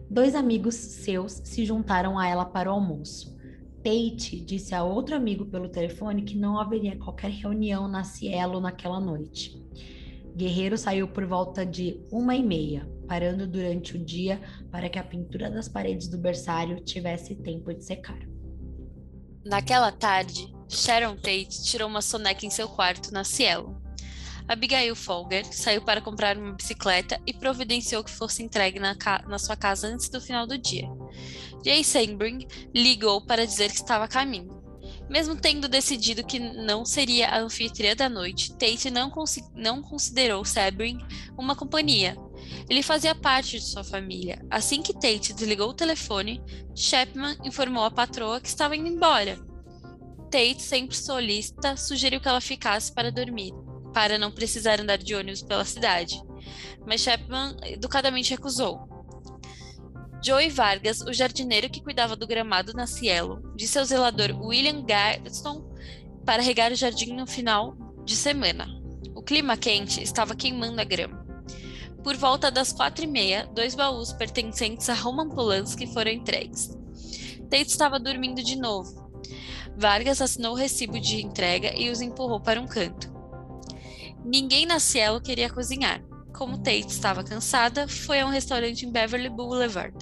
Dois amigos seus se juntaram a ela para o almoço. Tate disse a outro amigo pelo telefone que não haveria qualquer reunião na Cielo naquela noite. Guerreiro saiu por volta de uma e meia, parando durante o dia para que a pintura das paredes do berçário tivesse tempo de secar. Naquela tarde, Sharon Tate tirou uma soneca em seu quarto na Cielo. Abigail Folger saiu para comprar uma bicicleta e providenciou que fosse entregue na, na sua casa antes do final do dia. Jay Sandbring ligou para dizer que estava a caminho. Mesmo tendo decidido que não seria a anfitriã da noite, Tate não, não considerou Sebring uma companhia. Ele fazia parte de sua família. Assim que Tate desligou o telefone, Chapman informou a patroa que estava indo embora. Tate, sempre solista, sugeriu que ela ficasse para dormir, para não precisar andar de ônibus pela cidade. Mas Chapman educadamente recusou. Joey Vargas, o jardineiro que cuidava do gramado na Cielo, disse ao zelador William Garston para regar o jardim no final de semana. O clima quente estava queimando a grama. Por volta das quatro e meia, dois baús pertencentes a Roman Polanski foram entregues. Tate estava dormindo de novo. Vargas assinou o recibo de entrega e os empurrou para um canto. Ninguém na Cielo queria cozinhar. Como Tate estava cansada, foi a um restaurante em Beverly Boulevard,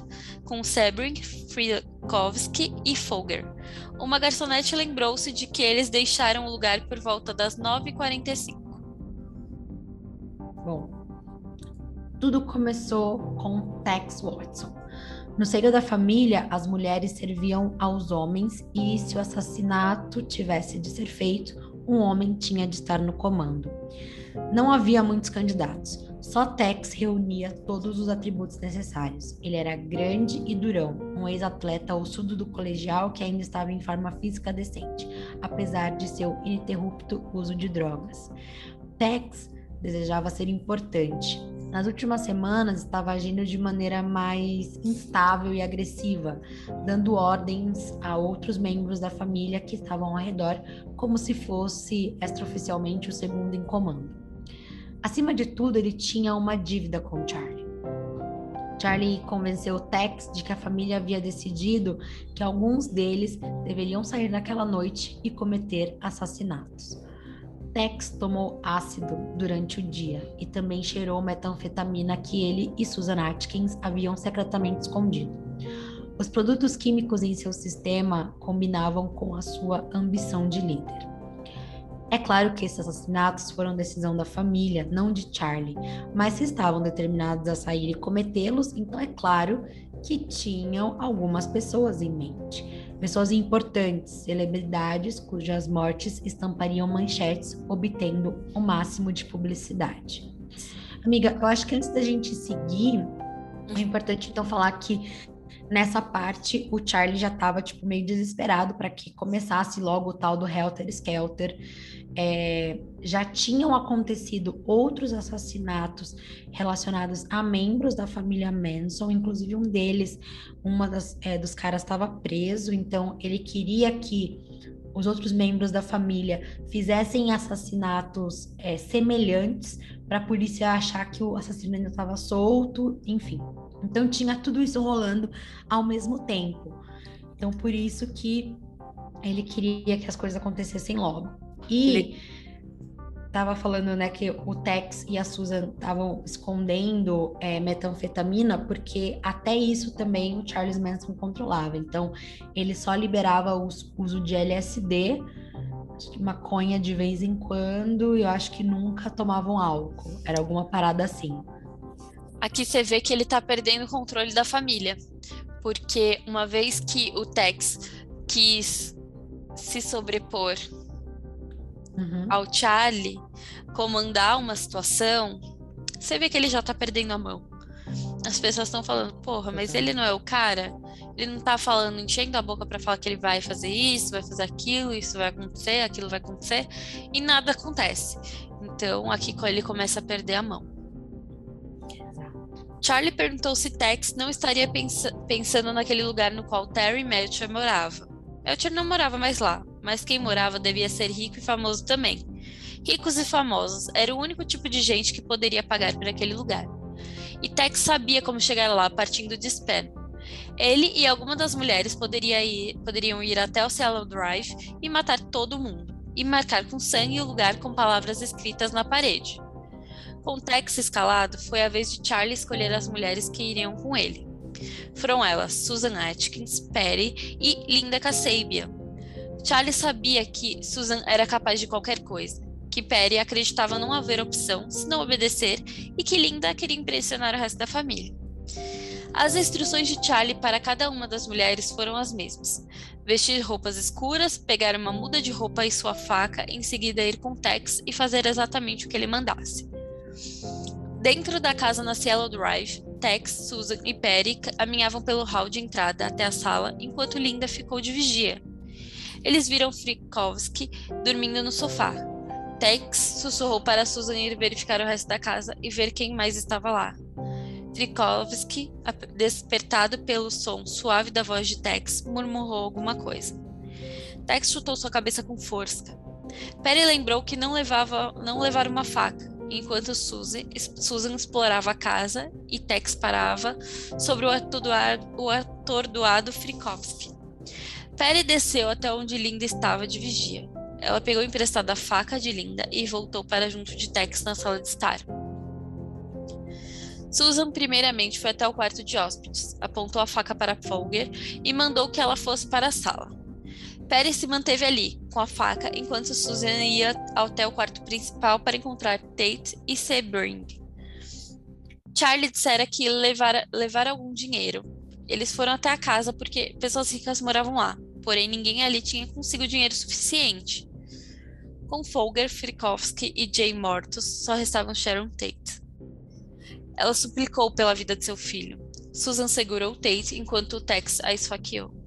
com Sebring, Frikovsky e Folger. Uma garçonete lembrou-se de que eles deixaram o lugar por volta das 9h45. Bom, tudo começou com Tex Watson. No seio da família, as mulheres serviam aos homens e, se o assassinato tivesse de ser feito, um homem tinha de estar no comando. Não havia muitos candidatos. Só Tex reunia todos os atributos necessários. Ele era grande e durão, um ex-atleta ossudo do colegial que ainda estava em forma física decente, apesar de seu ininterrupto uso de drogas. Tex desejava ser importante. Nas últimas semanas estava agindo de maneira mais instável e agressiva, dando ordens a outros membros da família que estavam ao redor, como se fosse extraoficialmente o segundo em comando. Acima de tudo, ele tinha uma dívida com Charlie. Charlie convenceu Tex de que a família havia decidido que alguns deles deveriam sair naquela noite e cometer assassinatos. Tex tomou ácido durante o dia e também cheirou metanfetamina que ele e Susan Atkins haviam secretamente escondido. Os produtos químicos em seu sistema combinavam com a sua ambição de líder. É claro que esses assassinatos foram decisão da família, não de Charlie, mas se estavam determinados a sair e cometê-los, então é claro que tinham algumas pessoas em mente pessoas importantes, celebridades cujas mortes estampariam manchetes, obtendo o máximo de publicidade. Amiga, eu acho que antes da gente seguir, é importante então falar que nessa parte o Charlie já estava tipo meio desesperado para que começasse logo o tal do Helter Skelter é, já tinham acontecido outros assassinatos relacionados a membros da família Manson, inclusive um deles, uma das, é, dos caras estava preso, então ele queria que os outros membros da família fizessem assassinatos é, semelhantes para a polícia achar que o assassino ainda estava solto, enfim. Então tinha tudo isso rolando ao mesmo tempo. Então por isso que ele queria que as coisas acontecessem logo. E Ele... tava falando, né, que o Tex e a Susan estavam escondendo é, metanfetamina, porque até isso também o Charles Manson controlava. Então, ele só liberava o uso de LSD, maconha de vez em quando, e eu acho que nunca tomavam álcool. Era alguma parada assim. Aqui você vê que ele tá perdendo o controle da família. Porque uma vez que o Tex quis se sobrepor uhum. ao Charlie comandar uma situação, você vê que ele já tá perdendo a mão. As pessoas estão falando, porra, mas ele não é o cara? Ele não tá falando, enchendo a boca para falar que ele vai fazer isso, vai fazer aquilo, isso vai acontecer, aquilo vai acontecer, e nada acontece. Então, aqui ele começa a perder a mão. Charlie perguntou se Tex não estaria pens pensando naquele lugar no qual Terry Melcher morava. Melcher não morava mais lá, mas quem morava devia ser rico e famoso também. Ricos e famosos era o único tipo de gente que poderia pagar por aquele lugar. E Tex sabia como chegar lá partindo de Span. Ele e algumas das mulheres ir, poderiam ir até o Cielo Drive e matar todo mundo, e marcar com sangue o lugar com palavras escritas na parede. Com Tex escalado, foi a vez de Charlie escolher as mulheres que iriam com ele. Foram elas Susan Atkins, Perry e Linda Kasabian, Charlie sabia que Susan era capaz de qualquer coisa, que Perry acreditava não haver opção se não obedecer e que Linda queria impressionar o resto da família. As instruções de Charlie para cada uma das mulheres foram as mesmas: vestir roupas escuras, pegar uma muda de roupa e sua faca, em seguida ir com Tex e fazer exatamente o que ele mandasse. Dentro da casa na Cielo Drive, Tex, Susan e Perry caminhavam pelo hall de entrada até a sala, enquanto Linda ficou de vigia, eles viram Frikovski dormindo no sofá. Tex sussurrou para Susan ir verificar o resto da casa e ver quem mais estava lá. Frikovski, despertado pelo som suave da voz de Tex, murmurou alguma coisa. Tex chutou sua cabeça com força. Perry lembrou que não levava não levar uma faca, enquanto Susan, Susan explorava a casa e Tex parava sobre o atordoado, o. Perry desceu até onde Linda estava de vigia. Ela pegou emprestada a faca de Linda e voltou para junto de Tex na sala de estar. Susan primeiramente foi até o quarto de hóspedes, apontou a faca para Folger e mandou que ela fosse para a sala. Perry se manteve ali, com a faca, enquanto Susan ia até o quarto principal para encontrar Tate e Sebring. Charlie dissera que levar, levar algum dinheiro, eles foram até a casa porque pessoas ricas moravam lá, porém ninguém ali tinha consigo dinheiro suficiente. Com Folger, Frikovski e Jay mortos, só restavam Sharon Tate. Ela suplicou pela vida de seu filho. Susan segurou Tate enquanto Tex a esfaqueou.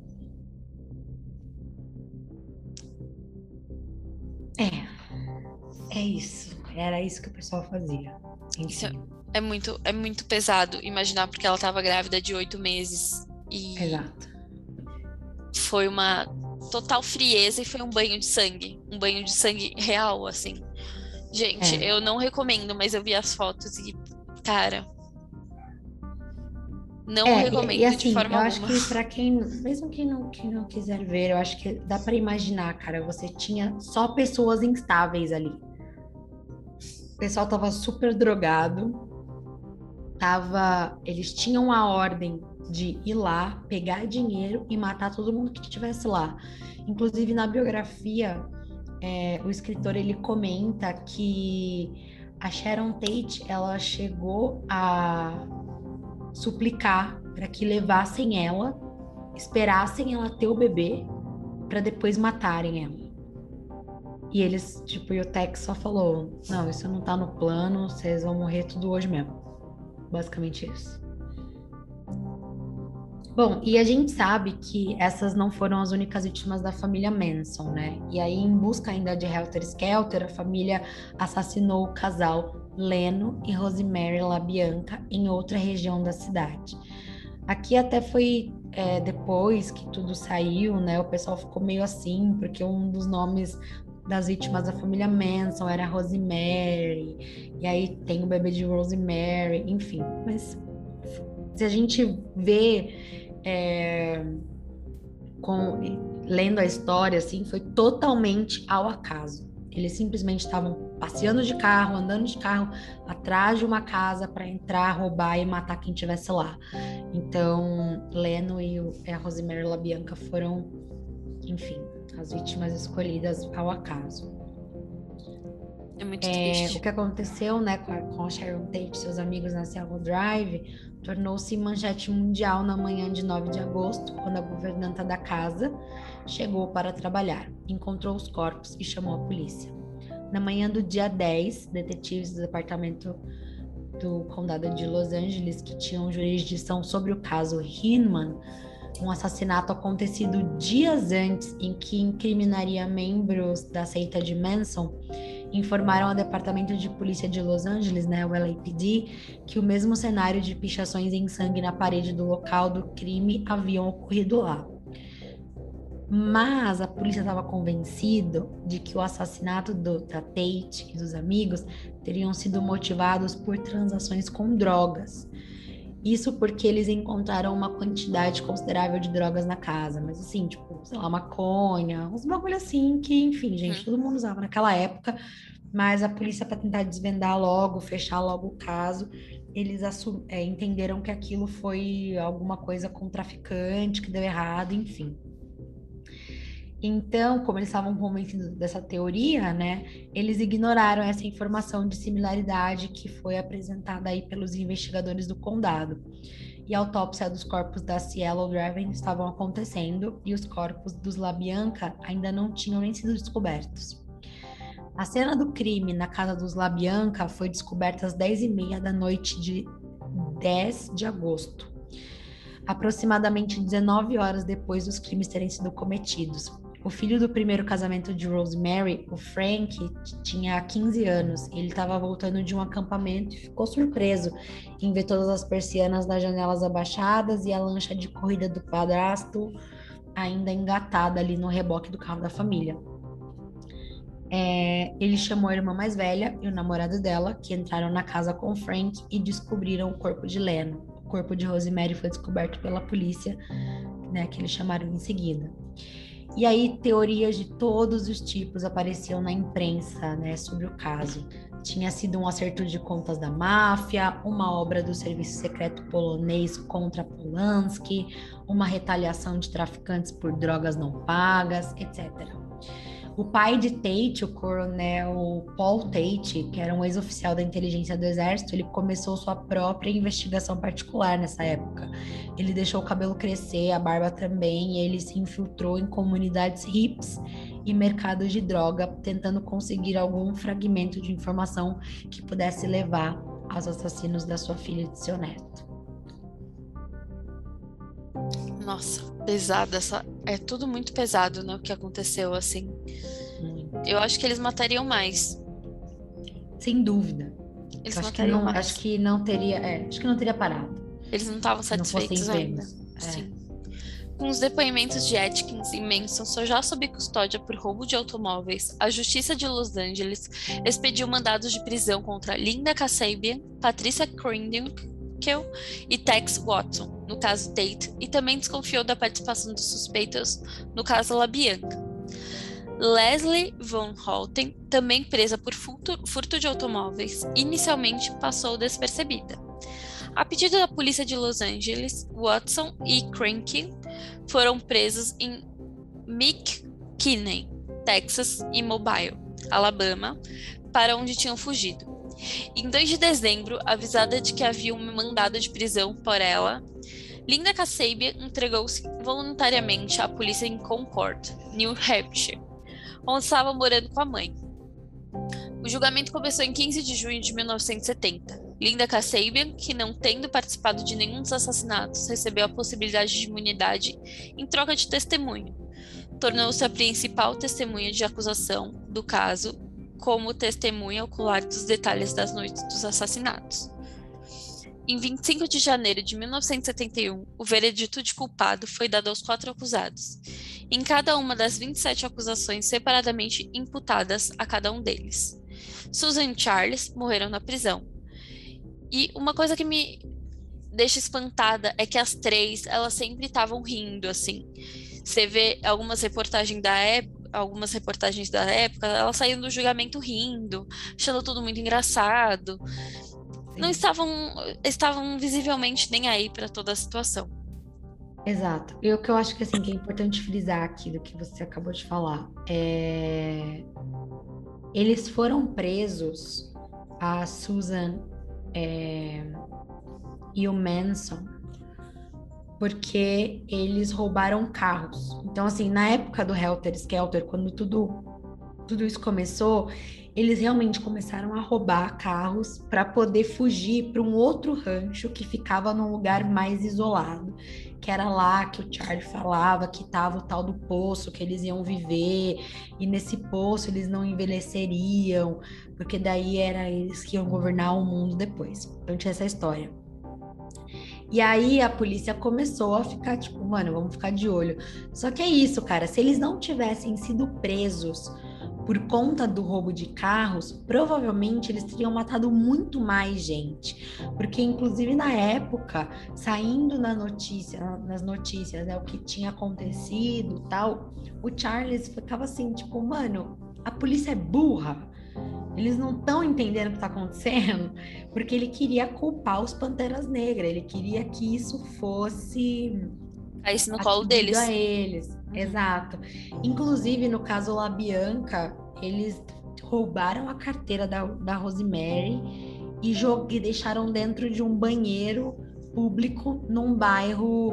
É, é isso. Era isso que o pessoal fazia. Isso é muito, é muito pesado imaginar porque ela estava grávida de oito meses e exato. foi uma total frieza e foi um banho de sangue, um banho de sangue real, assim. Gente, É. eu não recomendo, mas eu vi as fotos e, cara, não É, e- recomendo e, assim, de forma eu acho alguma. que pra quem, mesmo quem não, quem não quiser ver, eu acho que dá pra imaginar, cara, você tinha só pessoas instáveis ali. O pessoal tava super drogado, tava, eles tinham a ordem de ir lá, pegar dinheiro e matar todo mundo que estivesse lá. Inclusive na biografia, é, o escritor ele comenta que a Sharon Tate ela chegou a suplicar para que levassem ela, esperassem ela ter o bebê para depois matarem ela. E eles, tipo, e o Tex só falou: "Não, isso não tá no plano, vocês vão morrer tudo hoje mesmo". Basicamente isso. Bom, e a gente sabe que essas não foram as únicas vítimas da família Manson, né? E aí, em busca ainda de Helter Skelter, a família assassinou o casal Leno e Rosemary LaBianca em outra região da cidade. Aqui até foi é, depois que tudo saiu, né? O pessoal ficou meio assim, porque um dos nomes das vítimas da família Manson era Rosemary, e aí tem o bebê de Rosemary, enfim. Mas se a gente vê é, com, lendo a história, assim, foi totalmente ao acaso. Eles simplesmente estavam passeando de carro, andando de carro atrás de uma casa para entrar, roubar e matar quem estivesse lá. Então, Leno e a Rosemary LaBianca foram, enfim, as vítimas escolhidas ao acaso. É muito É, triste. o que aconteceu né, com a, com a Sharon Tate e seus amigos na Cielo Drive tornou-se manchete mundial na manhã de 9 de agosto, quando a governanta da casa chegou para trabalhar, encontrou os corpos e chamou a polícia. Na manhã do dia 10, detetives do departamento do condado de Los Angeles, que tinham jurisdição sobre o caso Hinman, um assassinato acontecido dias antes em que incriminaria membros da seita de Manson, informaram ao Departamento de Polícia de Los Angeles, né, o LAPD, que o mesmo cenário de pichações em sangue na parede do local do crime haviam ocorrido lá. Mas a polícia estava convencido de que o assassinato do, da Tate e dos amigos teriam sido motivados por transações com drogas. Isso porque eles encontraram uma quantidade considerável de drogas na casa, mas assim, tipo, sei lá, maconha, uns bagulho assim que, enfim, gente, Uhum. todo mundo usava naquela época, mas a polícia, para tentar desvendar logo, fechar logo o caso, eles é, entenderam que aquilo foi alguma coisa com traficante, que deu errado, enfim. Então, como eles estavam convencidos dessa teoria, né, eles ignoraram essa informação de similaridade que foi apresentada aí pelos investigadores do condado. E a autópsia dos corpos da Cielo Draven estavam acontecendo e os corpos dos LaBianca ainda não tinham nem sido descobertos. A cena do crime na casa dos LaBianca foi descoberta às 10h30 da noite de 10 de agosto, aproximadamente 19 horas depois dos crimes terem sido cometidos. O filho do primeiro casamento de Rosemary, o Frank, tinha 15 anos. Ele estava voltando de um acampamento e ficou surpreso em ver todas as persianas das janelas abaixadas e a lancha de corrida do padrasto ainda engatada ali no reboque do carro da família. É, ele chamou a irmã mais velha e o namorado dela, que entraram na casa com Frank e descobriram o corpo de Leno. O corpo de Rosemary foi descoberto pela polícia, né, que eles chamaram em seguida. E aí, teorias de todos os tipos apareciam na imprensa, né, sobre o caso. Tinha sido um acerto de contas da máfia, uma obra do serviço secreto polonês contra Polanski, uma retaliação de traficantes por drogas não pagas, etc. O pai de Tate, o coronel Paul Tate, que era um ex-oficial da inteligência do exército, ele começou sua própria investigação particular nessa época. Ele deixou o cabelo crescer, a barba também, e ele se infiltrou em comunidades hips e mercados de droga, tentando conseguir algum fragmento de informação que pudesse levar aos assassinos da sua filha e de seu neto. Nossa, pesada essa. É tudo muito pesado, né? O que aconteceu, assim. Eu acho que eles matariam mais. Sem dúvida. Eles acho que, matariam não, mais. acho que não teria. é, acho que não teria parado. Eles não estavam Se não satisfeitos ainda. É. Sim. Com os depoimentos de Atkins e Manson só já sob custódia por roubo de automóveis, a Justiça de Los Angeles expediu mandados de prisão contra Linda Kasabian, Patricia Krenwinkel e Tex Watson, no caso Tate, e também desconfiou da participação dos suspeitos no caso LaBianca. Leslie Von Holten, também presa por furto, furto de automóveis, inicialmente passou despercebida. A pedido da polícia de Los Angeles, Watson e Cranky foram presos em McKinney, Texas e Mobile, Alabama, para onde tinham fugido. Em 2 de dezembro, avisada de que havia um mandado de prisão por ela, Linda Kasabian entregou-se voluntariamente à polícia em Concord, New Hampshire, onde estava morando com a mãe. O julgamento começou em 15 de junho de 1970. Linda Kasabian, que não tendo participado de nenhum dos assassinatos, recebeu a possibilidade de imunidade em troca de testemunho. Tornou-se a principal testemunha de acusação do caso, como testemunha ocular dos detalhes das noites dos assassinatos. Em 25 de janeiro de 1971, o veredito de culpado foi dado aos quatro acusados, em cada uma das 27 acusações separadamente imputadas a cada um deles. Susan e Charles morreram na prisão. E uma coisa que me deixa espantada é que as três, elas sempre estavam rindo, assim. Você vê algumas reportagens da época, algumas reportagens da época, elas saíram do julgamento rindo, achando tudo muito engraçado. Não estavam, estavam visivelmente nem aí para toda a situação. Exato. E o que eu acho que assim que é importante frisar aqui do que você acabou de falar é eles foram presos a Susan é, e o Manson porque eles roubaram carros. Então assim na época do Helter Skelter quando tudo tudo isso começou eles realmente começaram a roubar carros para poder fugir para um outro rancho que ficava num lugar mais isolado, que era lá que o Charlie falava que estava o tal do poço que eles iam viver e nesse poço eles não envelheceriam, porque daí era eles que iam governar o mundo depois. Então tinha essa história. E aí a polícia começou a ficar tipo, mano, vamos ficar de olho. Só que é isso, cara, se eles não tivessem sido presos por conta do roubo de carros, provavelmente eles teriam matado muito mais gente, porque inclusive na época, saindo na notícia, nas notícias, né, o que tinha acontecido, tal, o Charles ficava assim, tipo, mano, a polícia é burra. Eles não estão entendendo o que está acontecendo, porque ele queria culpar os Panteras Negras, ele queria que isso fosse Caísse no colo deles. a eles. Exato. Inclusive, no caso La Bianca, eles roubaram a carteira da, da Rosemary e, e deixaram dentro de um banheiro público num bairro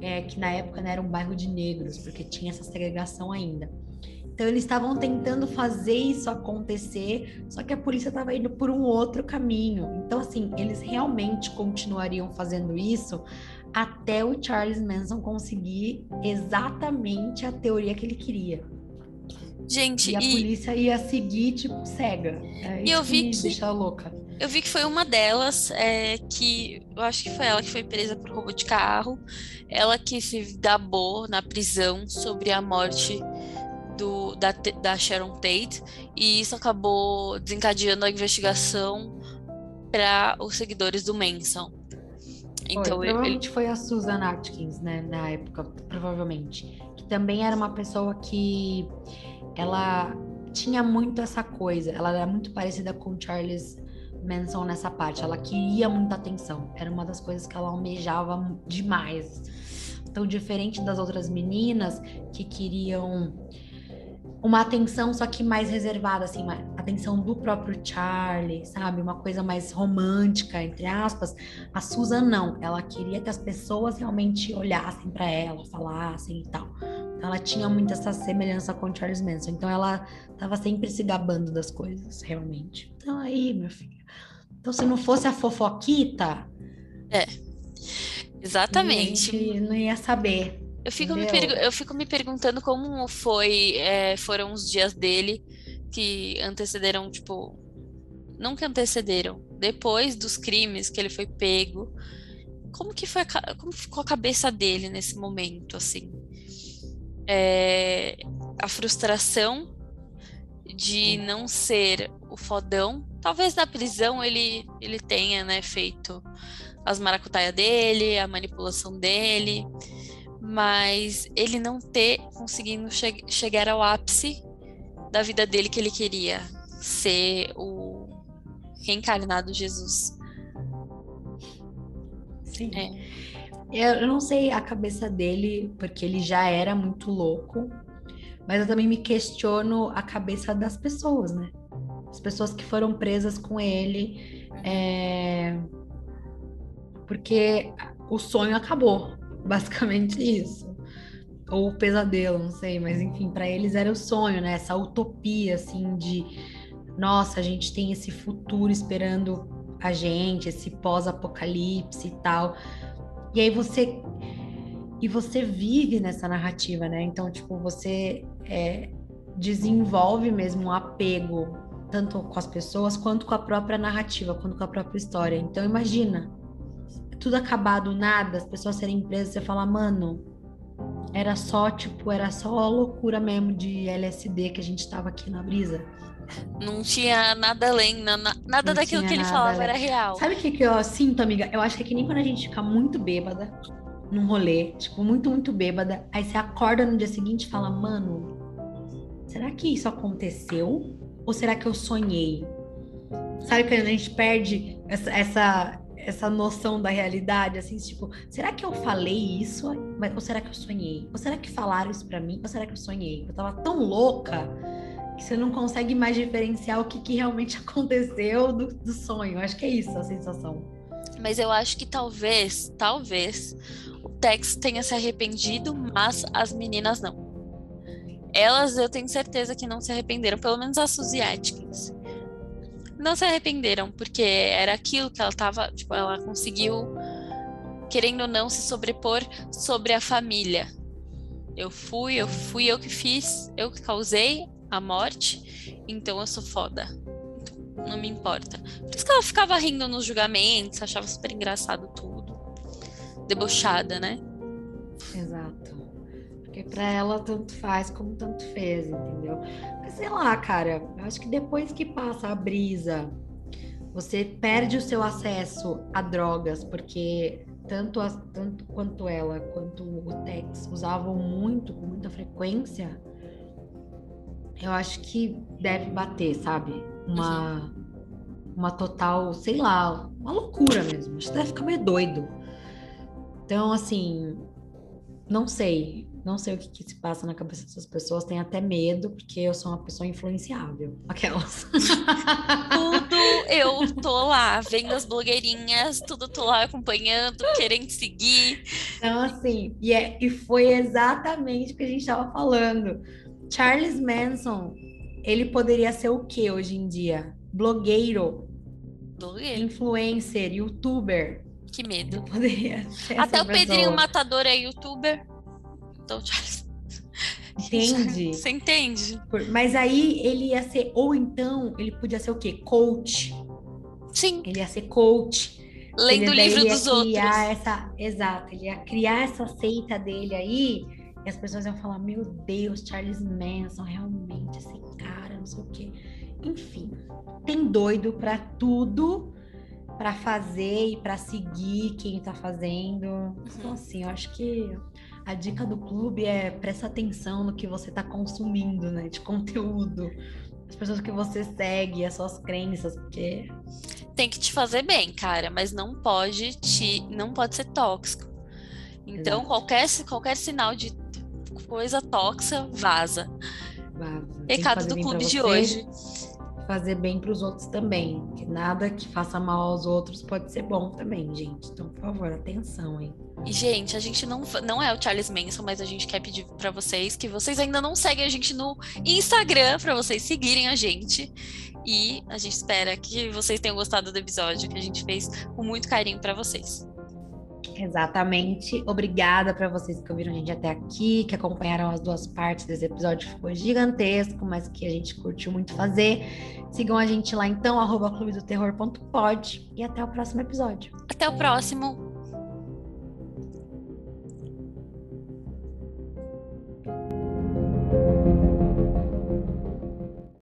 é, que na época né, era um bairro de negros, porque tinha essa segregação ainda. Então eles estavam tentando fazer isso acontecer, só que a polícia estava indo por um outro caminho. Então assim, eles realmente continuariam fazendo isso até o Charles Manson conseguir exatamente a teoria que ele queria. Gente, E a e, polícia ia seguir, tipo, cega. É E eu vi que- deixa louca. eu vi que foi uma delas é, que eu acho que foi ela que foi presa por roubo de carro. Ela que se gabou na prisão sobre a morte do, da, da Sharon Tate, e isso acabou desencadeando a investigação para os seguidores do Manson. Então, foi. ele- Provavelmente foi a Susan Atkins, né, na época, provavelmente. Que também era uma pessoa que ela tinha muito essa coisa. Ela era muito parecida com o Charles Manson nessa parte. Ela queria muita atenção. Era uma das coisas que ela almejava demais. Então, diferente das outras meninas que queriam uma atenção só que mais reservada, assim, uma atenção do próprio Charlie, sabe? Uma coisa mais romântica, entre aspas. A Susan não, ela queria que as pessoas realmente olhassem para ela, falassem e tal. Então ela tinha muito essa semelhança com o Charles Manson. Então ela tava sempre se gabando das coisas, realmente. Então aí, meu filho. Então se não fosse a fofoquita, Exatamente. E a gente não ia saber. Eu fico, me, pergu- eu fico me perguntando como foi, é, foram os dias dele que antecederam, tipo, não que antecederam, depois dos crimes que ele foi pego. Como que foi, a como ficou a cabeça dele nesse momento, assim? É, a frustração de não ser o fodão. Talvez na prisão ele, ele tenha, né, feito as maracutaia dele, a manipulação dele, mas ele não ter conseguido che- chegar ao ápice da vida dele que ele queria, ser o reencarnado Jesus. Sim. É. Eu não sei a cabeça dele, porque ele já era muito louco, mas eu também me questiono a cabeça das pessoas, né? As pessoas que foram presas com ele, é, porque o sonho acabou, basicamente isso. Ou o pesadelo, não sei, mas enfim, para eles era o sonho, né? Essa utopia, assim, de nossa, a gente tem esse futuro esperando a gente, esse pós-apocalipse e tal. E aí você e você vive nessa narrativa, né? Então, tipo, você é, desenvolve mesmo um apego tanto com as pessoas quanto com a própria narrativa, quanto com a própria história. Então, imagina tudo acabar do nada, as pessoas serem presas, você fala, mano, era só tipo, era só a loucura mesmo de LSD que a gente tava aqui na brisa. Não tinha nada além, na- na- nada Não daquilo que ele nada falava era real. Sabe o que, que eu sinto, amiga? Eu acho que é que nem quando a gente fica muito bêbada num rolê, tipo, muito, muito bêbada, aí você acorda no dia seguinte e fala, mano, será que isso aconteceu? Ou será que eu sonhei? Sabe quando a gente perde essa, essa, essa noção da realidade, assim, tipo, será que eu falei isso? Ou será que eu sonhei? Ou será que falaram isso pra mim? Ou será que eu sonhei? Eu tava tão louca que você não consegue mais diferenciar o que, que realmente aconteceu do, do sonho. Acho que é isso a sensação. Mas eu acho que talvez, talvez, o Tex tenha se arrependido, mas as meninas não. Elas eu tenho certeza que não se arrependeram, pelo menos a Suzy Atkins. Não se arrependeram, porque era aquilo que ela tava, tipo, ela conseguiu, querendo ou não, se sobrepor sobre a família. Eu fui, eu fui eu que fiz, eu que causei a morte, então eu sou foda. Não me importa. Por isso que ela ficava rindo nos julgamentos, achava super engraçado tudo. Debochada, né? Exato. Porque pra ela tanto faz como tanto fez, entendeu? Sei lá, cara, eu acho que depois que passa a brisa, você perde o seu acesso a drogas, porque tanto, as, tanto quanto ela quanto o Tex usavam muito, com muita frequência, eu acho que deve bater, sabe? Uma, uma total, sei lá, uma loucura mesmo. Acho que deve ficar meio doido. Então, assim, não sei. Não sei o que, que se passa na cabeça dessas pessoas. Tenho até medo, porque eu sou uma pessoa influenciável. Aquelas. Tudo eu tô lá, vendo as blogueirinhas, tudo tô lá acompanhando, querendo seguir. Então, assim, e, é, e foi exatamente o que a gente estava falando. Charles Manson, ele poderia ser o que hoje em dia? Blogueiro, Blogueiro. influencer, youtuber. Que medo. Poderia ser Até o Pedrinho. Matador é youtuber. Então, Charles. Entende? Você entende? Mas aí ele ia ser, ou então ele podia ser o quê? Coach. Sim, Ele ia ser coach. lendo o livro ele ia dos outros. Essa, exato, ele ia criar essa seita dele aí, e as pessoas iam falar: Meu Deus, Charles Manson, realmente esse cara, não sei o quê. Enfim, tem doido pra tudo, pra fazer e pra seguir quem tá fazendo. Então, assim, eu acho que a dica do clube é presta atenção no que você tá consumindo, né, de conteúdo. As pessoas que você segue, as suas crenças, porque Tem que te fazer bem, cara, mas não pode te, não pode ser tóxico. Então, Exato. qualquer, qualquer sinal de coisa tóxica, vaza. vaza. Recado do clube de hoje. Fazer bem para os outros também. Que nada que faça mal aos outros pode ser bom também, gente. Então, por favor, atenção, hein? E, gente, a gente não, não é o Charles Manson, mas a gente quer pedir pra vocês que vocês ainda não seguem a gente no Instagram, pra vocês seguirem a gente. E a gente espera que vocês tenham gostado do episódio que a gente fez com muito carinho pra vocês. Exatamente. Obrigada para vocês que ouviram a gente até aqui, que acompanharam as duas partes desse episódio, ficou gigantesco, mas que a gente curtiu muito fazer. Sigam a gente lá então, arroba clubedoterror.pod e até o próximo episódio. Até o próximo.